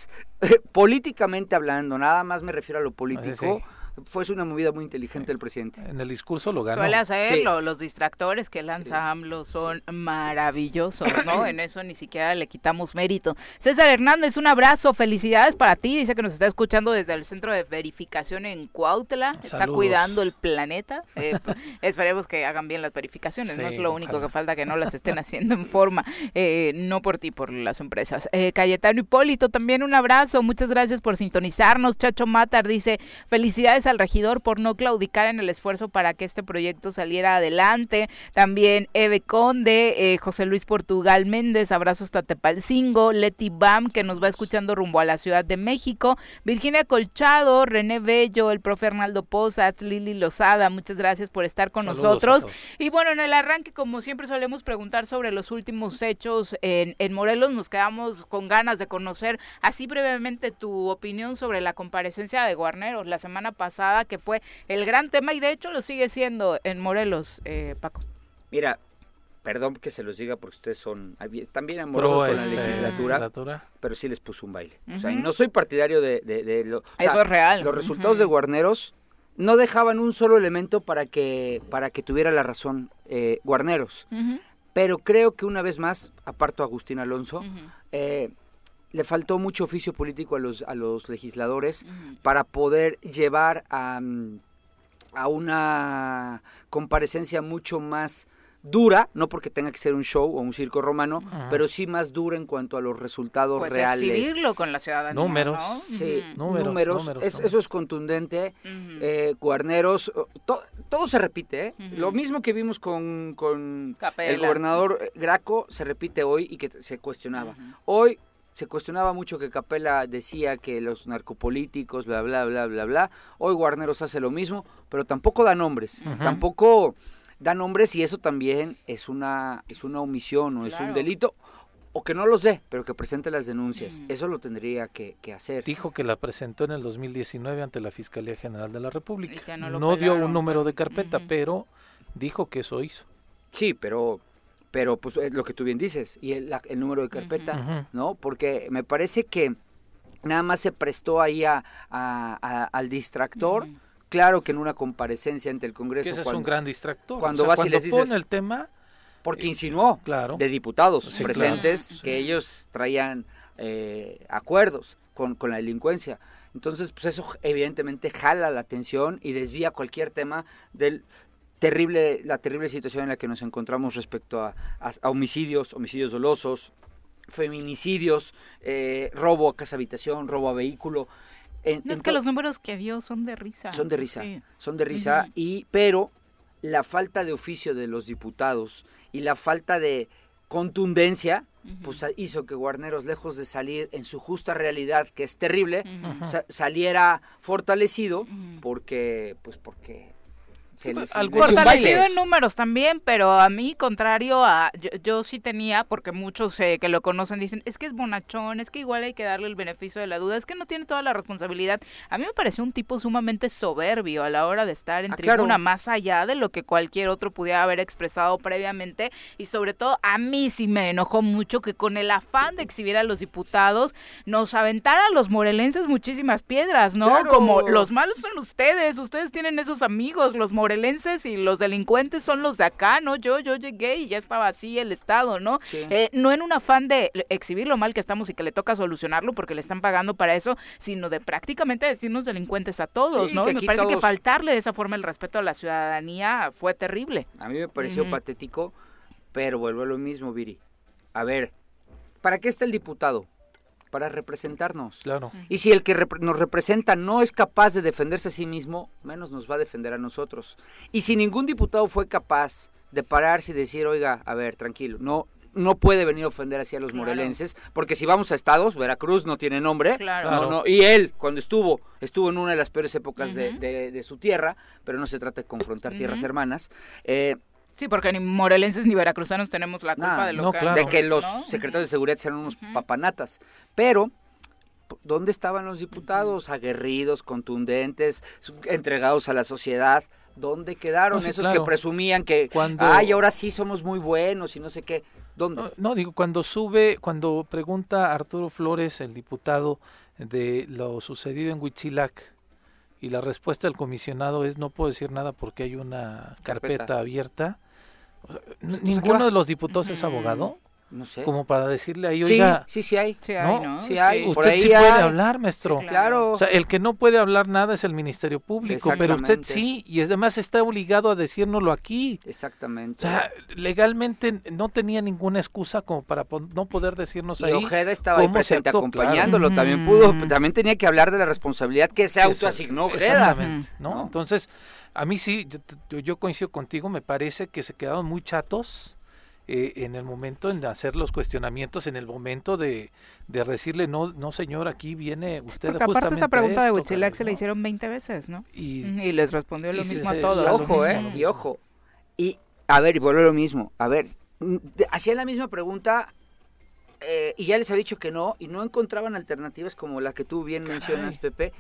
políticamente hablando, nada más me refiero a lo político fue una movida muy inteligente del presidente. En el discurso lo ganó. Suele hacerlo, los distractores que lanza AMLO son maravillosos, ¿no? en eso ni siquiera le quitamos mérito. César Hernández, un abrazo, felicidades para ti, dice que nos está escuchando desde el centro de verificación en Cuautla, está cuidando el planeta. Eh, esperemos que hagan bien las verificaciones, no es lo único que falta que no las estén haciendo en forma, eh, no por ti, por las empresas. Eh, Cayetano Hipólito, también un abrazo, muchas gracias por sintonizarnos. Chacho Matar dice, felicidades al regidor por no claudicar en el esfuerzo para que este proyecto saliera adelante. También Eve Conde, eh, José Luis Portugal Méndez, abrazos Tatepalcingo, Leti Bam, que nos va escuchando rumbo a la Ciudad de México, Virginia Colchado, René Bello, el profe Arnaldo Pozas, Lili Lozada, muchas gracias por estar con nosotros. Y bueno, en el arranque, como siempre solemos preguntar sobre los últimos hechos en, en Morelos, nos quedamos con ganas de conocer así brevemente tu opinión sobre la comparecencia de Guarneros la semana pasada que fue el gran tema y de hecho lo sigue siendo en Morelos, eh, Paco. Mira, perdón que se los diga porque ustedes son también amorosos con la este, legislatura, pero sí les puso un baile. O sea, y no soy partidario de, de, lo, Eso es real. Los resultados de Guarneros no dejaban un solo elemento para que para que tuviera la razón eh, Guarneros. Pero creo que una vez más, aparto a Agustín Alonso, eh, le faltó mucho oficio político a los, a los legisladores para poder llevar a, a, una comparecencia mucho más dura, no porque tenga que ser un show o un circo romano, pero sí más dura en cuanto a los resultados pues reales. exhibirlo con la ciudadanía, Números. ¿no? Sí. Números, números, números, es- números. eso es contundente. Eh, Guarneros, oh, to- todo se repite, ¿eh? Lo mismo que vimos con, con el gobernador Graco se repite hoy y que se cuestionaba. Hoy se cuestionaba mucho que Capela decía que los narcopolíticos, bla, bla, bla, bla, bla. Hoy Guarneros hace lo mismo, pero tampoco da nombres. Tampoco da nombres y eso también es una, es una omisión o es un delito. O que no los dé, pero que presente las denuncias. Eso lo tendría que, que hacer. Dijo que la presentó en el 2019 ante la Fiscalía General de la República. Y que no lo dio un número de carpeta, pero dijo que eso hizo. Sí, pero, pero pues es lo que tú bien dices, y el, la- el número de carpeta. ¿no? Porque me parece que nada más se prestó ahí a, a- a- al distractor. Claro que en una comparecencia ante el Congreso, Que ese es cuando- un gran distractor. cuando O sea, vas y les dices- pone el tema, porque insinuó claro. de diputados Sí, presentes claro. que ellos traían eh, acuerdos con, con la delincuencia. Entonces, pues eso evidentemente jala la atención y desvía cualquier tema del terrible, la terrible situación en la que nos encontramos respecto a, a- a homicidios, homicidios dolosos, feminicidios, eh, robo a casa habitación, robo a vehículo. En- No, en es que los números que dio son de risa. son de risa, Sí. son de risa y pero la falta de oficio de los diputados y la falta de contundencia pues hizo que Guarneros lejos de salir en su justa realidad que es terrible sa- saliera fortalecido porque pues porque se les, Fortalecido en números también, pero a mí, contrario a. Yo, yo sí tenía, porque muchos eh, que lo conocen dicen, es que es bonachón, es que igual hay que darle el beneficio de la duda, es que no tiene toda la responsabilidad. A mí me pareció un tipo sumamente soberbio a la hora de estar en Ah, claro. tribuna, más allá de lo que cualquier otro pudiera haber expresado previamente. Y sobre todo, a mí sí me enojó mucho que con el afán de exhibir a los diputados, nos aventara a los morelenses muchísimas piedras, ¿no? Claro. Como los malos son ustedes, ustedes tienen esos amigos, los morelenses y los delincuentes son los de acá, ¿no? Yo, yo llegué y ya estaba así el Estado, ¿no? Sí. Eh, no en un afán de exhibir lo mal que estamos y que le toca solucionarlo porque le están pagando para eso, sino de prácticamente decirnos delincuentes a todos, Sí, ¿no? Y me parece que faltarle de esa forma el respeto a la ciudadanía fue terrible. A mí me pareció patético, pero vuelvo a lo mismo, Viri. A ver, ¿para qué está el diputado? Para representarnos. Claro. Y si el que repre- nos representa no es capaz de defenderse a sí mismo, menos nos va a defender a nosotros. Y si ningún diputado fue capaz de pararse y decir, oiga, a ver, tranquilo, no, no puede venir a ofender así a los Claro. morelenses, porque si vamos a estados, Veracruz no tiene nombre. Claro. No, Claro. no, y él, cuando estuvo, estuvo en una de las peores épocas de, de- de su tierra, pero no se trata de confrontar tierras hermanas. Eh, Sí, porque ni morelenses ni veracruzanos tenemos la culpa Nah, de lo no, que claro. de que los ¿no? secretarios de seguridad sean unos papanatas. Pero, ¿dónde estaban los diputados aguerridos, contundentes, entregados a la sociedad? ¿Dónde quedaron No, sí, esos claro. que presumían que, Cuando- ay, ahora sí somos muy buenos y no sé qué? ¿Dónde? No, no, digo, cuando sube, cuando pregunta Arturo Flores, el diputado, de lo sucedido en Huitzilac, y la respuesta del comisionado es no puedo decir nada porque hay una carpeta, Carpeta. abierta. O sea, n- Pues, ¿qué ¿Ninguno de los diputados es abogado? No sé. Como para decirle ahí, oiga, sí, sí hay. Sí, ¿no? hay, ¿no? Sí hay. Por usted sí puede hay. hablar, maestro. Sí, Claro. O sea, el que no puede hablar nada es el Ministerio Público, pero usted sí, y además está obligado a decírnoslo aquí. O Exactamente. sea, legalmente no tenía ninguna excusa como para no poder decirnos y ahí. Ojeda estaba ahí cómo se presente acompañándolo. claro. También pudo, también tenía que hablar de la responsabilidad que se autoasignó Ojeda. Exactamente, ¿no? ¿no? Entonces, a mí sí, yo, yo- yo coincido contigo, me parece que se quedaron muy chatos eh, en el momento en hacer los cuestionamientos, en el momento de, de decirle, no, no señor, aquí viene usted Porque aparte justamente esa pregunta de Huitzilac se la hicieron 20 veces, ¿no? Y, Y les respondió lo y se- mismo a todos. Ojo, mismo, ¿eh? Y ojo. Y, a ver, y vuelvo a lo mismo. A ver, hacían la misma pregunta eh, y ya les había dicho que no, y no encontraban alternativas como la que tú bien mencionas, Pepe.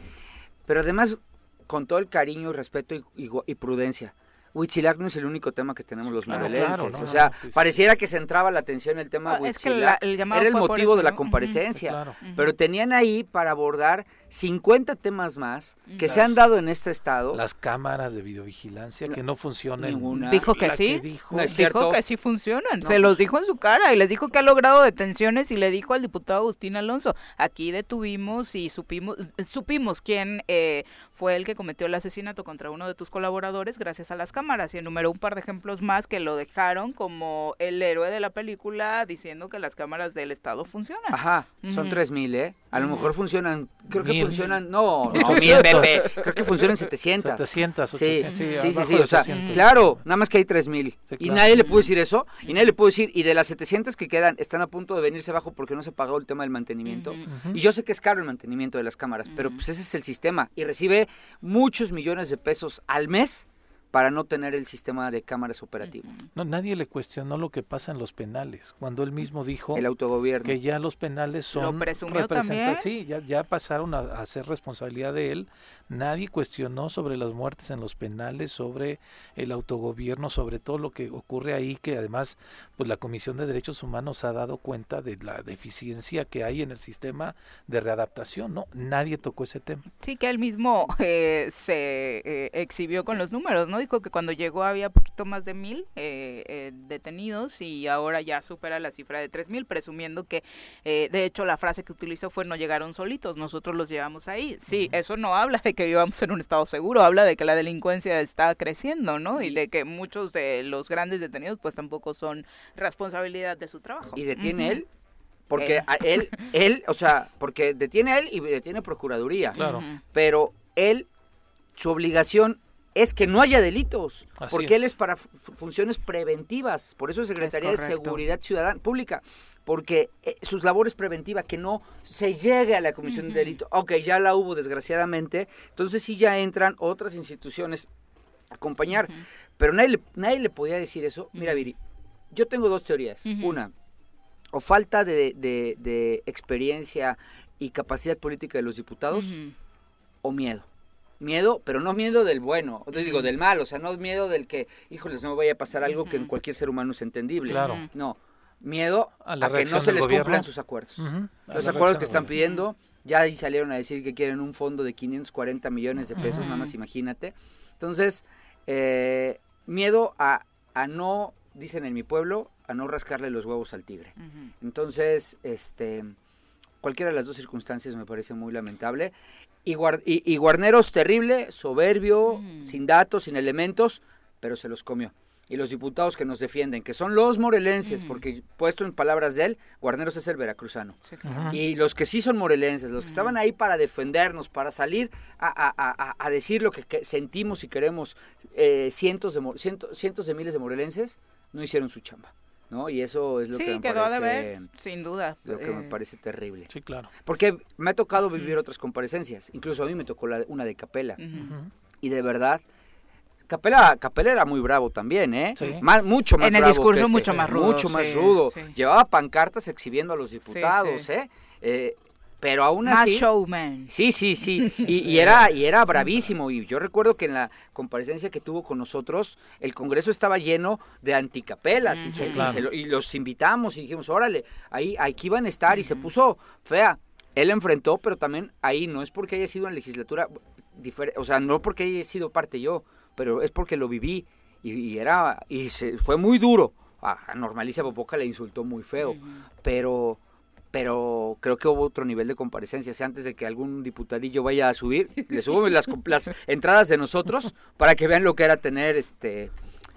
Pero además, con todo el cariño respeto y, y y prudencia. Huitzilac no es el único tema que tenemos los claro, morelenses. claro, no, o sea, no, sí, sí. pareciera que centraba la atención en el tema Ah, es que Huitzilac. la- el llamado Era el motivo eso, de la comparecencia. Claro. Pero tenían ahí para abordar 50 temas más que se han dado en este estado. Las cámaras de videovigilancia que no funcionan. Ninguna. Dijo que La sí. No es dijo cierto. que sí funcionan. No, Se los dijo en su cara y les dijo que ha logrado detenciones y le dijo al diputado Agustín Alonso, aquí detuvimos y supimos supimos quién eh, fue el que cometió el asesinato contra uno de tus colaboradores gracias a las cámaras y enumeró un par de ejemplos más que lo dejaron como el héroe de la película diciendo que las cámaras del Estado funcionan. Ajá, son Ujú. 3000, ¿eh? A lo mejor funcionan, creo que Mil. Funcionan, no, no, mil, Pepe. Creo que funcionan 700. 700, Sí, 800, sí, sí, sí, sí, o sea, 800. claro, nada más que hay 3000. Sí, Y nadie le puede decir eso, y nadie le puede decir, y de las 700 que quedan, están a punto de venirse abajo porque no se pagó el tema del mantenimiento. Y yo sé que es caro el mantenimiento de las cámaras, pero pues ese es el sistema. Y recibe muchos millones de pesos al mes para no tener el sistema de cámaras operativo. No, nadie le cuestionó lo que pasa en los penales, cuando él mismo dijo El autogobierno. que ya los penales son presumió representa- también. sí, ya, ya pasaron a, a ser responsabilidad de él. Nadie cuestionó sobre las muertes en los penales, sobre el autogobierno, sobre todo lo que ocurre ahí, que además pues la Comisión de Derechos Humanos ha dado cuenta de la deficiencia que hay en el sistema de readaptación, ¿no? Nadie tocó ese tema. Sí, que él mismo eh, se eh, exhibió con los números, ¿no? Dijo que cuando llegó había poquito más de mil eh, eh, detenidos y ahora ya supera la cifra de tres mil, presumiendo que, eh, de hecho, la frase que utilizó fue no llegaron solitos, nosotros los llevamos ahí. Sí, eso no habla de que vivamos en un estado seguro, habla de que la delincuencia está creciendo, ¿no? Y de que muchos de los grandes detenidos pues tampoco son responsabilidad de su trabajo. ¿Y detiene él? Porque Él. a él, él, o sea, porque detiene él y detiene Procuraduría. Claro. Pero él, su obligación es que no haya delitos, Así porque él es. es para fu- funciones preventivas, por eso es Secretaría de. Seguridad Ciudadana Pública, porque eh, sus labores preventivas, que no se llegue a la comisión de delito, ok, ya la hubo desgraciadamente, entonces sí ya entran otras instituciones a acompañar, pero nadie le, nadie le podía decir eso. Mira, Viri, yo tengo dos teorías. Una, o falta de, de- de experiencia y capacidad política de los diputados, o miedo. Miedo, pero no miedo del bueno, o digo del mal, o sea, no miedo del que, híjoles, no me vaya a pasar algo que en cualquier ser humano es entendible. Claro. No, miedo A que no se les gobierno. cumplan sus acuerdos. Los acuerdos que están pidiendo, ya ahí salieron a decir que quieren un fondo de 540 millones de pesos, nada más imagínate. Entonces, eh, miedo a, a no, dicen en mi pueblo, a no rascarle los huevos al tigre. Entonces, este, cualquiera de las dos circunstancias me parece muy lamentable. Y, Guar- y, y Guarneros terrible, soberbio, Mm. sin datos, sin elementos, pero se los comió. Y los diputados que nos defienden, que son los morelenses, Mm. porque puesto en palabras de él, Guarneros es el veracruzano. Sí, claro. Ujú. Y los que sí son morelenses, los que estaban ahí para defendernos, para salir a, a- a- decir lo que, que sentimos y queremos, eh, cientos, de, mo- ciento- cientos de miles de morelenses, no hicieron su chamba. ¿No? Y eso es lo que me quedó a parece, deber, sin duda. lo que me Eh, parece terrible. Sí, claro. Porque me ha tocado vivir otras comparecencias. Incluso a mí me tocó la- una de Capela. Y de verdad, Capela, Capela era muy bravo también, ¿eh? Sí. Más, mucho más En el bravo discurso este. mucho más rudo, Mucho más sí, rudo. sí. Llevaba pancartas exhibiendo a los diputados, sí. ¿eh? Eh, Pero aún Más así... showman. Sí, sí, sí. Y, y era, y era bravísimo. Y yo recuerdo que en la comparecencia que tuvo con nosotros, el Congreso estaba lleno de anticapelas. y, se- y lo- y los invitamos y dijimos, órale, ahí aquí van a estar. Y se puso fea. Él enfrentó, pero también ahí no es porque haya sido en legislatura, o sea, no porque haya sido parte yo, pero es porque lo viví. Y, y era, y se, fue muy duro. A, a Normalicia Popoca le insultó muy feo. Pero pero creo que hubo otro nivel de comparecencias. Antes de que algún diputadillo vaya a subir, le subo las, las entradas de nosotros para que vean lo que era tener este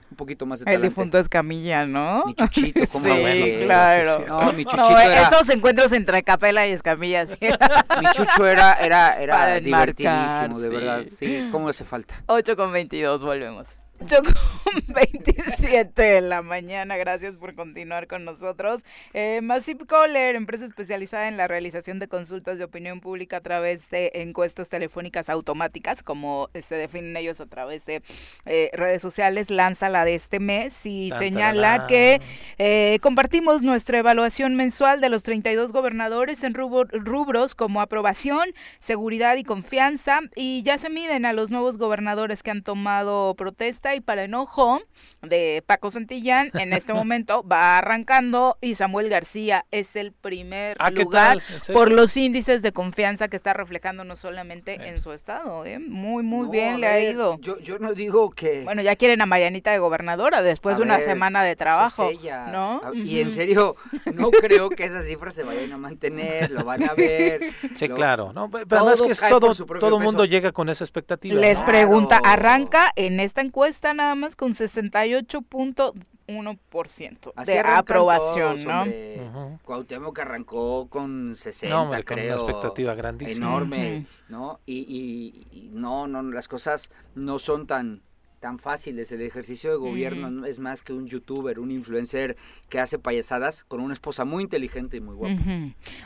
un poquito más de El talante. difunto Escamilla, ¿no? Mi chuchito, cómo Sí, bueno, claro. No, mi No, chuchito era, esos encuentros entre Capela y Escamilla, sí. mi chucho era, era, era divertidísimo, de sí. verdad. Sí, cómo hace falta. 8 con 22, volvemos. 8 con 27 de la mañana, gracias por continuar con nosotros. Eh, Massive Caller, empresa especializada en la realización de consultas de opinión pública a través de encuestas telefónicas automáticas, como se definen ellos a través de eh, redes sociales, lanza la de este mes y Tan, señala tararán. que eh, compartimos nuestra evaluación mensual de los 32 gobernadores en rubros como aprobación, seguridad y confianza y ya se miden a los nuevos gobernadores que han tomado protesta y para enojo de Paco Santillán, en este momento va arrancando y Samuel García es el primer Ah, ¿qué lugar por los índices de confianza que está reflejando no solamente en su estado, ¿eh? muy muy No, bien le ha ido. Yo, yo no digo que... Bueno, ya quieren a Marianita de gobernadora después A de una ver, semana de pues trabajo, es ella. ¿no? A- Y en serio, no creo que esas cifras se vayan a mantener, lo van a ver. Sí, lo- claro. No, pero además todo que es todo, todo mundo llega con esa expectativa. Les pregunta, arranca en esta encuesta nada más con 68.1% Así de aprobación, todos, ¿no? hombre. Ujú. Cuauhtémoc arrancó con 60, No, hombre, con una creo. expectativa grandísima. Enorme. ¿no? Y, y- y no, no, las cosas no son tan tan fáciles. El ejercicio de gobierno es más que un youtuber, un influencer que hace payasadas con una esposa muy inteligente y muy guapa.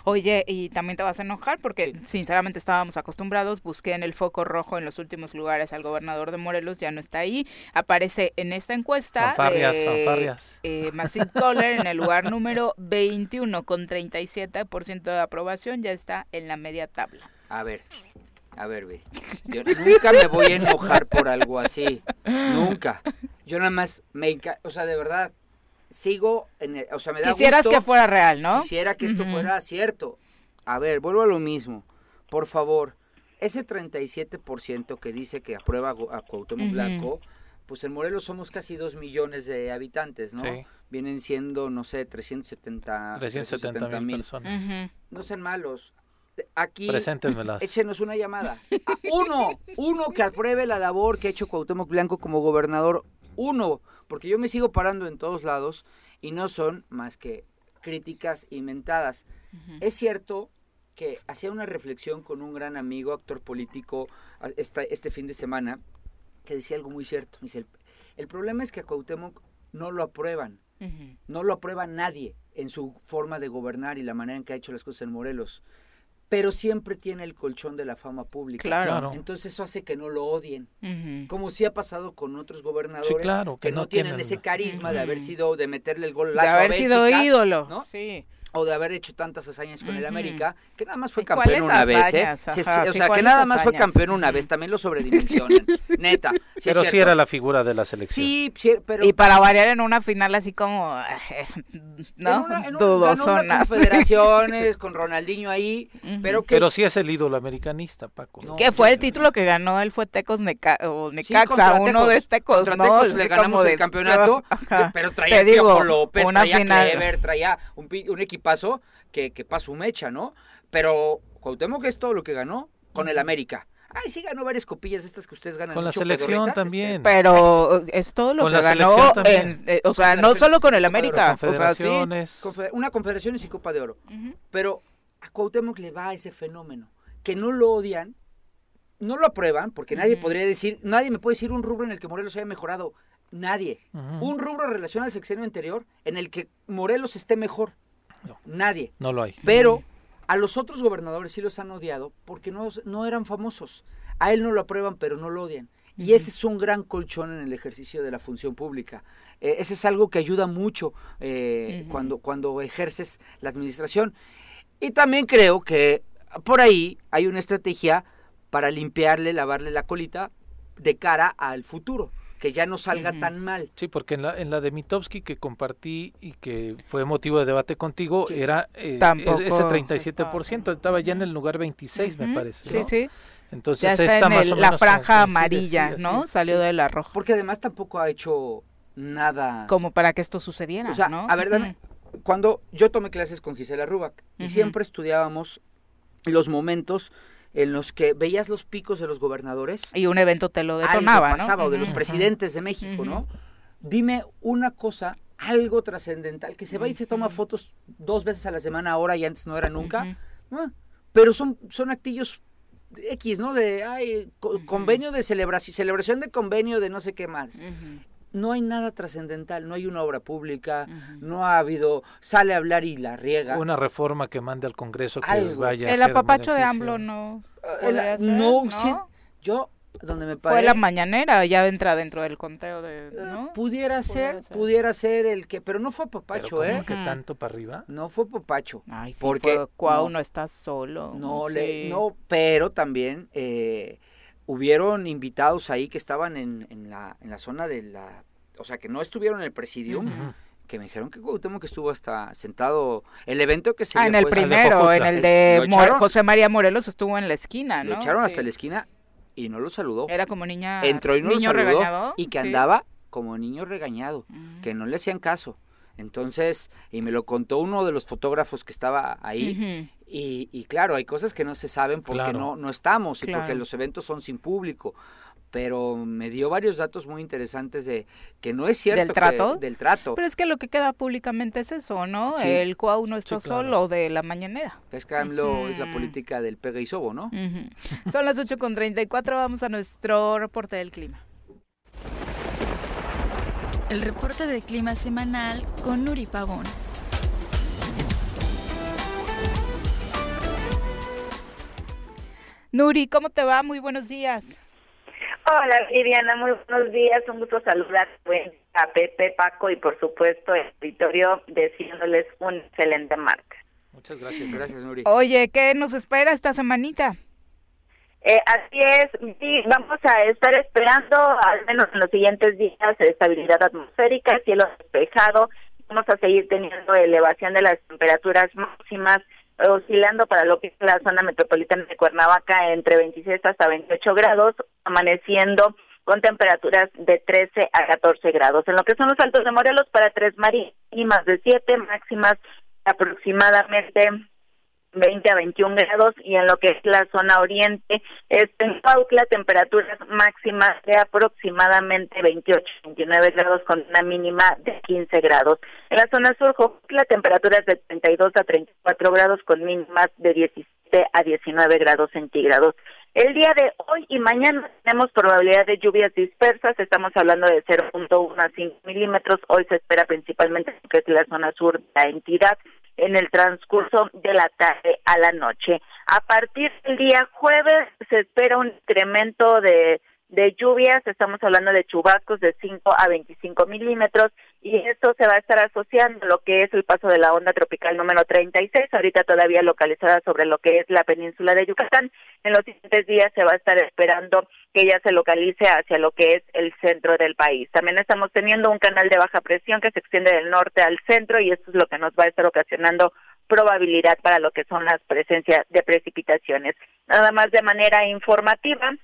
Oye, y también te vas a enojar porque sinceramente estábamos acostumbrados, busqué en el foco rojo en los últimos lugares al gobernador de Morelos, ya no está ahí, aparece en esta encuesta de, fanfarrias. eh, Massive Caller en el lugar número 21 con 37% de aprobación, ya está en la media tabla. A ver, a ver, ve. Yo nunca me voy a enojar por algo así. Nunca. Yo nada más me o sea, de verdad, sigo en el- o sea, me da Quisieras gusto. que fuera real, ¿no? Quisiera que esto fuera cierto. A ver, vuelvo a lo mismo. Por favor, ese 37% que dice que aprueba a Cuauhtémoc. Blanco, pues en Morelos somos casi 2 millones de habitantes, ¿no? Sí. Vienen siendo, no sé, 370 370 mil personas. No sean malos. Aquí Preséntenmelas. échenos una llamada. A uno, uno que apruebe la labor que ha hecho Cuauhtémoc Blanco como gobernador. Uno, porque yo me sigo parando en todos lados y no son más que críticas inventadas. Es cierto que hacía una reflexión con un gran amigo, actor político, a- esta- este fin de semana, que decía algo muy cierto. Dice, el, el problema es que a Cuauhtémoc no lo aprueban. No lo aprueba nadie en su forma de gobernar y la manera en que ha hecho las cosas en Morelos. Pero siempre tiene el colchón de la fama pública. Claro. Claro. Entonces eso hace que no lo odien. Como sí ha pasado con otros gobernadores Sí, claro, que, que no, no tienen tienen ese carisma de haber sido, de meterle el gol De a haber sido ídolo, ¿no? sí. O de haber hecho tantas hazañas con el. América, que nada más fue ¿Y campeón una vez, ¿eh? Sí, sí, o sea, que ¿cuáles nada más fue campeón una vez, también lo sobredimensionan, neta. Sí, pero sí era la figura de la selección. Sí, sí, pero... Y para variar en una final así como, ¿no? Ganó una Dudosonas. confederaciones con Ronaldinho ahí, Ujú. pero que Pero sí es el ídolo americanista, Paco. No, ¿Qué fue el título que ganó? Él fue Tecos Neca o Necaxa, contra uno de Tecos. Tecos, Contra ¿no? Tecos le ganamos de- el campeonato, pero traía digo, Piojo López, una traía final. Clever, traía un, pi- un equipazo que, que pasó su mecha, ¿no? Pero Cuauhtémoc es todo lo que ganó con el América. Ay, sí ganó varias copillas estas que ustedes ganan Con la mucho, selección pedorritas, también. este, Pero es todo lo Con que la ganó, en, eh, o sea, no solo con el América, o sea, sí. Una confederaciones y Copa de Oro. Pero a Cuauhtémoc le va ese fenómeno, que no lo odian, no lo aprueban, porque nadie podría decir, nadie me puede decir un rubro en el que Morelos haya mejorado. Nadie. Un rubro relacionado al sexenio anterior en el que Morelos esté mejor. No. Nadie. No lo hay. Pero a los otros gobernadores sí los han odiado porque no, no eran famosos. A él no lo aprueban, pero no lo odian. Y ese es un gran colchón en el ejercicio de la función pública. Eh, ese es algo que ayuda mucho eh, cuando, cuando ejerces la administración. Y también creo que por ahí hay una estrategia para limpiarle, lavarle la colita de cara al futuro, que ya no salga tan mal. Sí, porque en la, en la de Mitowski que compartí y que fue motivo de debate contigo, Sí. era eh, Tampoco ese 37%, estaba ya en el lugar 26, me parece. Sí, ¿no? sí. Entonces Ya está, esta en más o la menos franja amarilla, sí, ¿no? así. Salió sí. de la roja. Porque además tampoco ha hecho nada. Como para que esto sucediera, O sea, ¿no? a ver, dame- cuando yo tomé clases con Gisela Rubac y siempre estudiábamos los momentos en los que veías los picos de los gobernadores, Y un evento te lo detonaba, algo ¿no? pasaba, o de los presidentes de México. ¿no? Dime una cosa, algo trascendental, que se va y se toma fotos dos veces a la semana ahora y antes no era nunca. Ah, pero son, son actillos X, ¿no? De, ay, co- convenio de celebración, celebración de convenio de no sé qué más. No hay nada trascendental, no hay una obra pública, no ha habido, sale a hablar y la riega. Una reforma que mande al Congreso que Algo. vaya a El apapacho de. AMLO no. Ser, no, ¿no? sí, yo, donde me paré, Fue la mañanera, ya entra dentro del conteo de. eh, ¿no? pudiera ser, ser. pudiera ser el que, pero no fue Pero Papacho, como ¿eh? que tanto para arriba. No fue Papacho. Ay, sí, porque porque Cuau no, no, está solo. no sí. le, no, pero también, eh, hubieron invitados ahí que estaban en, en, la, en la zona de la... O sea, que no estuvieron en el presidium. Que me dijeron que Cuauhtémoc que estuvo hasta sentado. El evento que se Ah, en el primero, en el de José María Morelos estuvo en la esquina, ¿no? Lo echaron hasta la esquina y no lo saludó. Era como niña. Entró y no lo saludó. Regañado? Y que andaba como niño regañado, mm. que no le hacían caso. Entonces, y me lo contó uno de los fotógrafos que estaba ahí. Y, y, claro, hay cosas que no se saben porque no, no estamos y porque los eventos son sin público. Pero me dio varios datos muy interesantes de que no es cierto del trato del trato. Pero es que lo que queda públicamente es eso no el cuau no está solo de la mañanera. Pues AMLO es la política del pega y sobo no son las 8 con 34 vamos a nuestro reporte del clima. El reporte del clima semanal con Nuri Pavón Nuri, ¿cómo te va? Muy buenos días. Hola Viviana, muy buenos días, un gusto saludar a Pepe, Paco y por supuesto el auditorio deseándoles un excelente martes. Muchas gracias, gracias Nuri. Oye, ¿qué nos espera esta semanita? Eh, así es, sí, vamos a estar esperando al menos en los siguientes días estabilidad atmosférica, cielo despejado, vamos a seguir teniendo elevación de las temperaturas máximas oscilando para lo que es la zona metropolitana de Cuernavaca entre 26 hasta 28 grados, amaneciendo con temperaturas de 13 a 14 grados. En lo que son los altos de Morelos para Tres más de 7, máximas aproximadamente 20 a 21 grados y en lo que es la zona oriente, este, en Pautla temperaturas máximas de aproximadamente 28 a 29 grados con una mínima de 15 grados. En la zona sur, la temperatura es de 32 a 34 grados con mínimas de 17 a 19 grados centígrados. El día de hoy y mañana tenemos probabilidad de lluvias dispersas, estamos hablando de 0.1 a 5 milímetros, hoy se espera principalmente que es la zona sur de la entidad en el transcurso de la tarde a la noche. A partir del día jueves se espera un incremento de de lluvias, estamos hablando de chubascos de 5 a 25 milímetros y esto se va a estar asociando a lo que es el paso de la onda tropical número 36, ahorita todavía localizada sobre lo que es la península de Yucatán. En los siguientes días se va a estar esperando que ella se localice hacia lo que es el centro del país. También estamos teniendo un canal de baja presión que se extiende del norte al centro y esto es lo que nos va a estar ocasionando probabilidad para lo que son las presencias de precipitaciones. Nada más de manera informativa,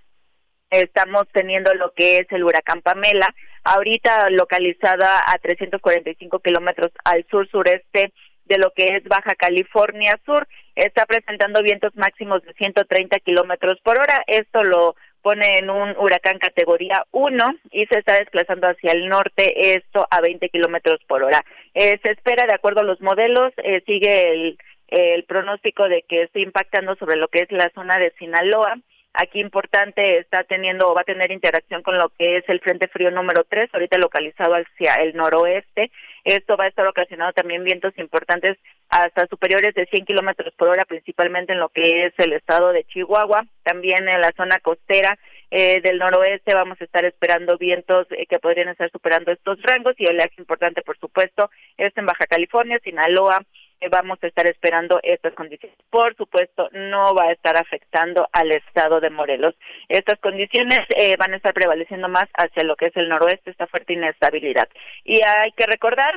estamos teniendo lo que es el huracán Pamela, ahorita localizada a 345 kilómetros al sur-sureste de lo que es Baja California Sur, está presentando vientos máximos de 130 kilómetros por hora. Esto lo pone en un huracán categoría 1 y se está desplazando hacia el norte, esto a 20 kilómetros por hora. Eh, se espera, de acuerdo a los modelos, eh, sigue el, el pronóstico de que esté impactando sobre lo que es la zona de Sinaloa Aquí importante está teniendo o va a tener interacción con lo que es el Frente Frío número 3, ahorita localizado hacia el noroeste. Esto va a estar ocasionando también vientos importantes hasta superiores de 100 kilómetros por hora, principalmente en lo que es el estado de Chihuahua. También en la zona costera eh, del noroeste vamos a estar esperando vientos eh, que podrían estar superando estos rangos y oleaje importante, por supuesto, es en Baja California, Sinaloa, vamos a estar esperando estas condiciones. Por supuesto, no va a estar afectando al estado de Morelos. Estas condiciones eh, van a estar prevaleciendo más hacia lo que es el noroeste, esta fuerte inestabilidad. Y hay que recordar,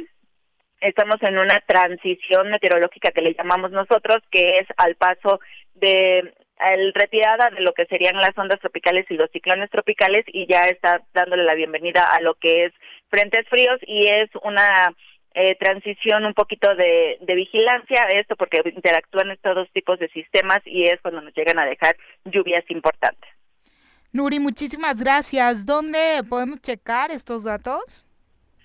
estamos en una transición meteorológica que le llamamos nosotros, que es al paso de el retirada de lo que serían las ondas tropicales y los ciclones tropicales y ya está dándole la bienvenida a lo que es frentes fríos y es una eh, transición un poquito de, de vigilancia, esto porque interactúan estos dos tipos de sistemas y es cuando nos llegan a dejar lluvias importantes. Nuri, muchísimas gracias. ¿Dónde podemos checar estos datos?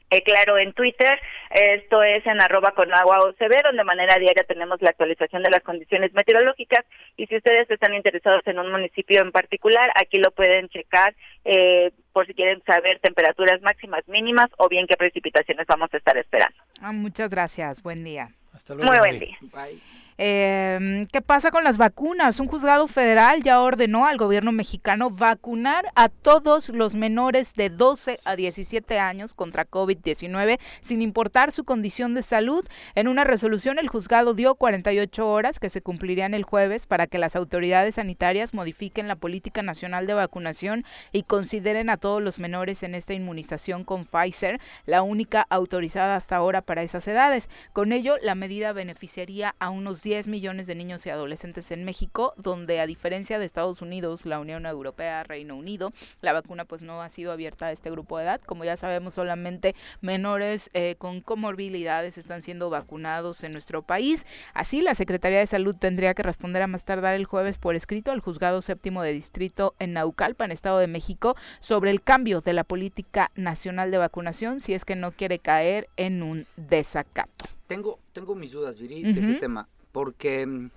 Eh, claro, en Twitter, esto es en arroba con agua OCB, donde de manera diaria tenemos la actualización de las condiciones meteorológicas y si ustedes están interesados en un municipio en particular, aquí lo pueden checar eh, por si quieren saber temperaturas máximas mínimas o bien qué precipitaciones vamos a estar esperando. Ah, muchas gracias, buen día. Hasta luego. Muy buen día. Bye. Eh, ¿Qué pasa con las vacunas? Un juzgado federal ya ordenó al gobierno mexicano vacunar a todos los menores de 12 a 17 años contra COVID-19 sin importar su condición de salud. En una resolución el juzgado dio 48 horas que se cumplirían el jueves para que las autoridades sanitarias modifiquen la política nacional de vacunación y consideren a todos los menores en esta inmunización con Pfizer, la única autorizada hasta ahora para esas edades. Con ello, la medida beneficiaría a unos 10 millones de niños y adolescentes en México, donde a diferencia de Estados Unidos, la Unión Europea, Reino Unido, la vacuna pues no ha sido abierta a este grupo de edad. Como ya sabemos, solamente menores eh, con comorbilidades están siendo vacunados en nuestro país. Así, la Secretaría de Salud tendría que responder a más tardar el jueves por escrito al juzgado séptimo de distrito en Naucalpan, Estado de México, sobre el cambio de la política nacional de vacunación si es que no quiere caer en un desacato. Tengo, tengo mis dudas, Viri, de ese tema, porque mm,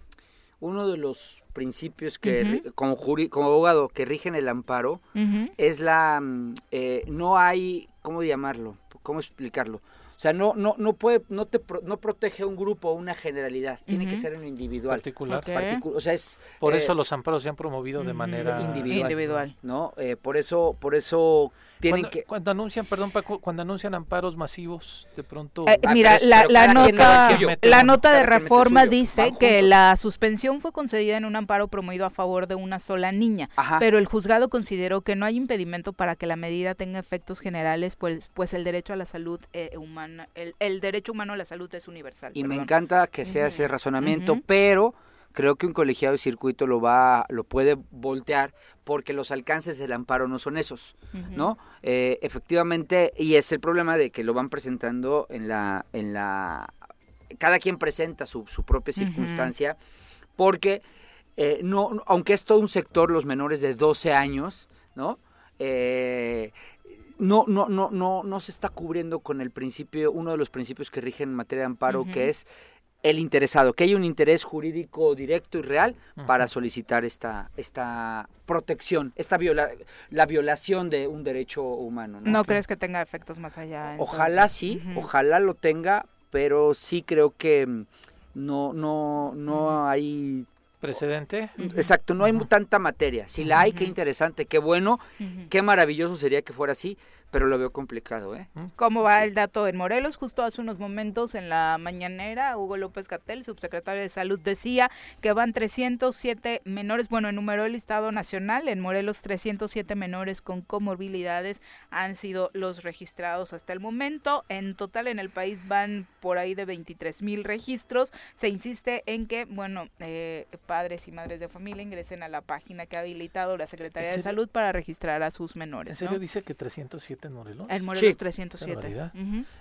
uno de los principios que, como, como abogado, que rigen el amparo es la, mm, eh, no hay, ¿cómo llamarlo? ¿Cómo explicarlo? O sea, no, no, no puede, no te no protege un grupo o una generalidad, tiene que ser un individual. Particular. o sea, es, por eso eh, los amparos se han promovido de manera individual. ¿no? Eh, por eso, por eso tienen cuando, que... cuando anuncian, perdón Paco, cuando anuncian amparos masivos, de pronto... Eh, ah, mira, la, la nota, la nota de reforma dice que la suspensión fue concedida en un amparo promovido a favor de una sola niña, pero el juzgado consideró que no hay impedimento para que la medida tenga efectos generales, pues, pues el derecho a la salud eh, humana, el, el, derecho humano a la salud es universal. Y me encanta que sea ese razonamiento, pero creo que un colegiado de circuito lo va lo puede voltear porque los alcances del amparo no son esos no eh, efectivamente y es el problema de que lo van presentando en la en la cada quien presenta su, su propia circunstancia porque eh, no aunque es todo un sector los menores de 12 años no eh, no, no, no, no, no se está cubriendo con el principio, uno de los principios que rigen en materia de amparo, que es el interesado, que hay un interés jurídico directo y real para solicitar esta, esta protección, esta viola, la violación de un derecho humano. ¿No, crees que tenga efectos más allá? Ojalá sí, ojalá lo tenga, pero sí creo que no, no, no hay precedente. Exacto, no hay tanta materia. Si la hay, qué interesante, qué bueno, qué maravilloso sería que fuera así, pero lo veo complicado, ¿eh? ¿Cómo va el dato en Morelos? Justo hace unos momentos en la mañanera, Hugo López Gatel, subsecretario de Salud, decía que van 307 menores, bueno, enumeró el listado nacional, en Morelos 307 menores con comorbilidades han sido los registrados hasta el momento. En total en el país van por ahí de 23 mil registros. Se insiste en que, bueno, eh, padres y madres de familia ingresen a la página que ha habilitado la Secretaría de Salud para registrar a sus menores. ¿En serio dice que 307 en Morelos? En Morelos 307.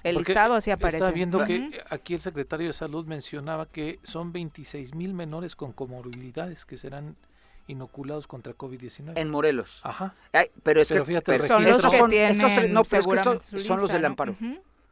El listado así aparece. Estaba viendo que aquí el secretario de Salud mencionaba que son 26 mil menores con comorbilidades que serán inoculados contra COVID-19. En Morelos. Ajá. pero es que son los que tienen no, pero estos son los del amparo.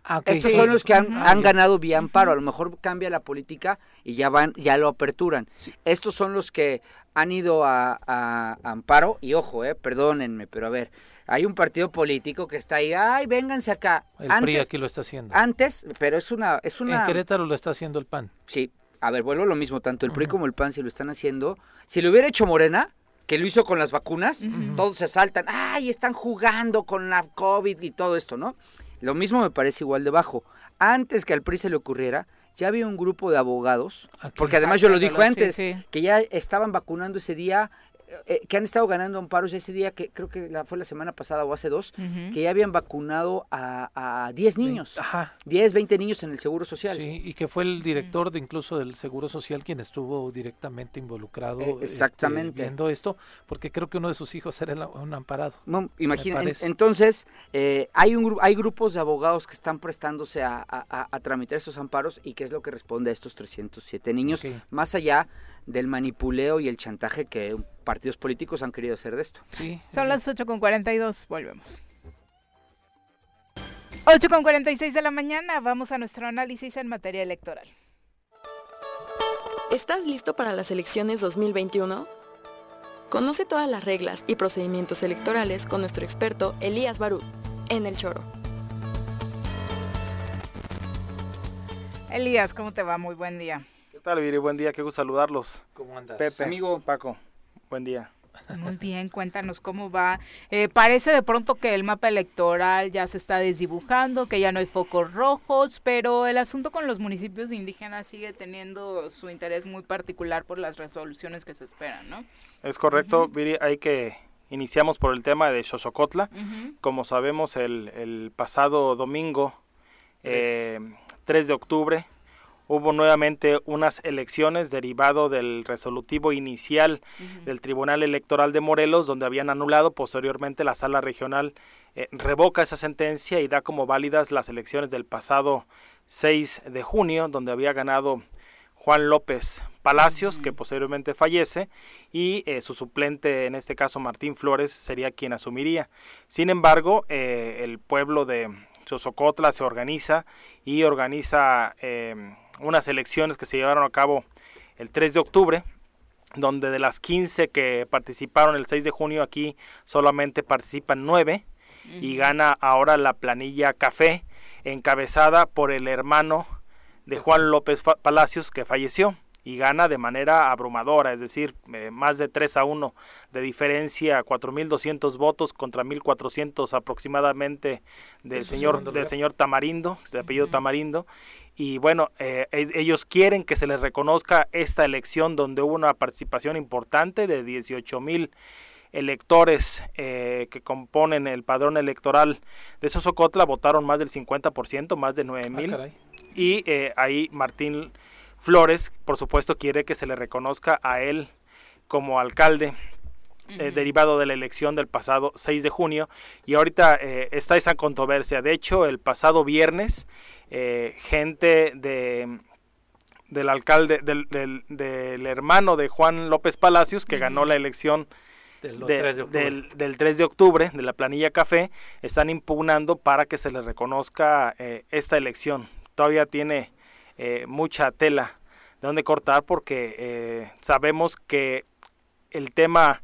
Ah, estos son los que han, ganado vía amparo. A lo mejor cambia la política y ya van, ya lo aperturan. Estos son los que han ido a, a, amparo. Y ojo, eh, perdónenme, pero a ver, hay un partido político que está ahí, ay, vénganse acá. El PRI aquí lo está haciendo. Antes, pero es una, es una... En Querétaro lo está haciendo el PAN. Sí, a ver, vuelvo a lo mismo, tanto el PRI como el PAN si lo están haciendo. Si lo hubiera hecho Morena, que lo hizo con las vacunas, todos se saltan, ay, están jugando con la COVID y todo esto, ¿no? Lo mismo me parece igual de bajo. Antes que al PRI se le ocurriera, ya había un grupo de abogados, porque además yo lo dije antes, que ya estaban vacunando ese día eh, que han estado ganando amparos ese día, que creo que la, fue la semana pasada o hace dos, que ya habían vacunado a, a 10 niños. Ajá. 10, 20 niños en el Seguro Social. Sí, y que fue el director de incluso del Seguro Social quien estuvo directamente involucrado eh, este, exactamente. viendo esto, porque creo que uno de sus hijos era un amparado. imagínate, entonces, eh, hay, un, hay grupos de abogados que están prestándose a, a, tramitar estos amparos y qué es lo que responde a estos 307 niños, más allá del manipuleo y el chantaje que partidos políticos han querido hacer de esto. Sí, Son las 8 con 42, volvemos. 8 con 46 de la mañana, vamos a nuestro análisis en materia electoral. ¿Estás listo para las elecciones 2021? Conoce todas las reglas y procedimientos electorales con nuestro experto Elías Barú en El Choro. Elías, ¿cómo te va? Muy buen día. ¿Qué tal, Viri? Buen día, qué gusto saludarlos. ¿Cómo andas? Pepe, Amigo. Paco, buen día. Muy bien, cuéntanos cómo va. Eh, parece de pronto que el mapa electoral ya se está desdibujando, que ya no hay focos rojos, pero el asunto con los municipios indígenas sigue teniendo su interés muy particular por las resoluciones que se esperan, ¿no? Es correcto, Viri, hay que iniciamos por el tema de Xochocotla. Como sabemos, el, el pasado domingo, eh, 3 de octubre, hubo nuevamente unas elecciones derivado del resolutivo inicial del Tribunal Electoral de Morelos, donde habían anulado posteriormente la sala regional, eh, revoca esa sentencia y da como válidas las elecciones del pasado 6 de junio, donde había ganado Juan López Palacios, que posteriormente fallece, y eh, su suplente, en este caso Martín Flores, sería quien asumiría. Sin embargo, eh, el pueblo de Sosocotla se organiza y organiza eh, unas elecciones que se llevaron a cabo el 3 de octubre, donde de las 15 que participaron el 6 de junio aquí solamente participan 9 y gana ahora la planilla Café, encabezada por el hermano de Juan López Palacios, que falleció, y gana de manera abrumadora, es decir, eh, más de 3 a 1 de diferencia, 4.200 votos contra 1.400 aproximadamente del señor, del señor Tamarindo, de apellido Tamarindo, y bueno, eh, ellos quieren que se les reconozca esta elección donde hubo una participación importante de 18 mil electores eh, que componen el padrón electoral de Sosocotla votaron más del 50%, más de 9 Ah, mil. caray. y eh, ahí Martín Flores, por supuesto, quiere que se le reconozca a él como alcalde eh, derivado de la elección del pasado 6 de junio y ahorita eh, está esa controversia. De hecho, el pasado viernes, eh, gente de del alcalde, del, del, del hermano de Juan López Palacios, que ganó la elección Del de- 3 de octubre. del, del 3 de octubre, de la planilla café, están impugnando para que se le reconozca eh, esta elección. Todavía tiene eh, mucha tela de donde cortar porque eh, sabemos que el tema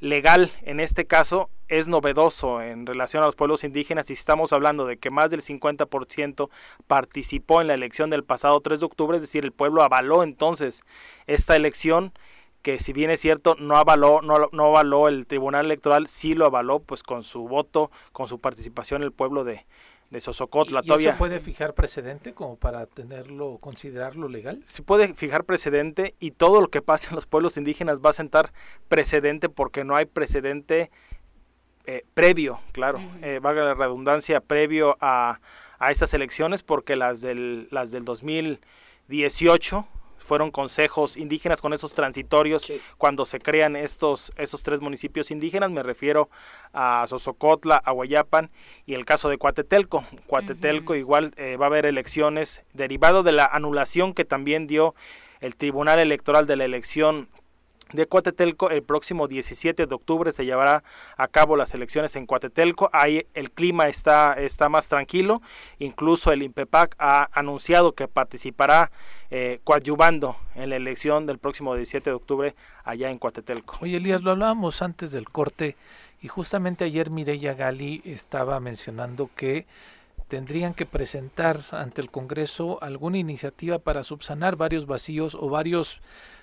legal en este caso es novedoso en relación a los pueblos indígenas y estamos hablando de que más del 50% participó en la elección del pasado 3 de octubre, es decir, el pueblo avaló entonces esta elección que si bien es cierto no avaló no, no avaló el Tribunal Electoral, sí lo avaló pues con su voto, con su participación el pueblo de de Sosocotla ¿Y todavía eso puede fijar precedente como para tenerlo, considerarlo legal? se puede fijar precedente y todo lo que pase en los pueblos indígenas va a sentar precedente porque no hay precedente eh, previo, claro, eh, valga la redundancia, previo a, a estas elecciones porque las del, las del 2018 fueron consejos indígenas con esos transitorios Sí. cuando se crean estos, esos tres municipios indígenas, me refiero a Sosocotla, a Guayapan y el caso de Cuatetelco. Cuatetelco igual eh, va a haber elecciones derivado de la anulación que también dio el Tribunal Electoral de la elección de Cuatetelco. El próximo 17 de octubre se llevará a cabo las elecciones en Cuatetelco. Ahí el clima está, está más tranquilo. Incluso el INPEPAC ha anunciado que participará eh, coadyuvando en la elección del próximo 17 de octubre allá en Cuatetelco. Oye, Elías, lo hablábamos antes del corte y justamente ayer Mireya Gali estaba mencionando que tendrían que presentar ante el Congreso alguna iniciativa para subsanar varios vacíos o varios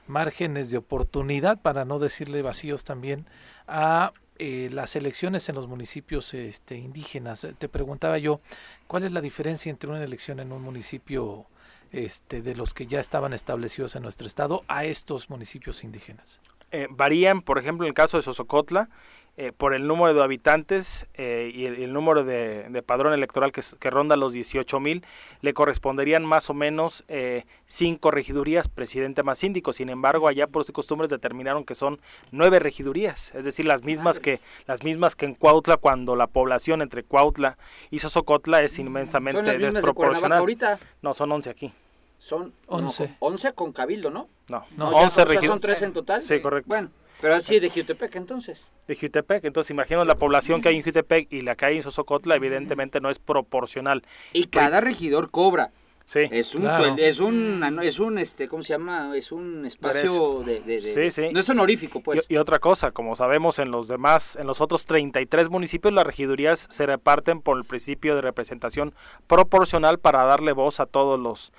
márgenes de oportunidad, para no decirle vacíos también, a eh, las elecciones en los municipios este, indígenas. Te preguntaba yo, ¿cuál es la diferencia entre una elección en un municipio este, de los que ya estaban establecidos en nuestro estado a estos municipios indígenas? Eh, varían, por ejemplo, en el caso de Sosocotla, eh, por el número de habitantes eh, y el, el número de, de padrón electoral que, ronda los 18 mil, le corresponderían más o menos eh, cinco regidurías, presidente más síndico. Sin embargo, allá por sus costumbres determinaron que son nueve regidurías, es decir, las mismas que las mismas que en Cuautla, cuando la población entre Cuautla y Sosocotla es inmensamente Son las de desproporcional. ahorita. No, son 11 aquí. Son Once. no, 11 con Cabildo, ¿no? No, No, ya 11 son- o sea, regi- son tres en total. Sí, correcto. Bueno, pero así de Jutepec entonces. de Jutepec. Entonces, imagino la población que hay en Jutepec y la que hay en Sosocotla, evidentemente no es proporcional. Y cada regidor cobra. Sí, Es un Claro. sueldo, es un es un este, ¿cómo se llama? Es un espacio de, de- de- Sí, sí. No es honorífico, pues. Y, y otra cosa, como sabemos en los demás, en los otros 33 municipios, las regidurías se reparten por el principio de representación proporcional para darle voz a todos los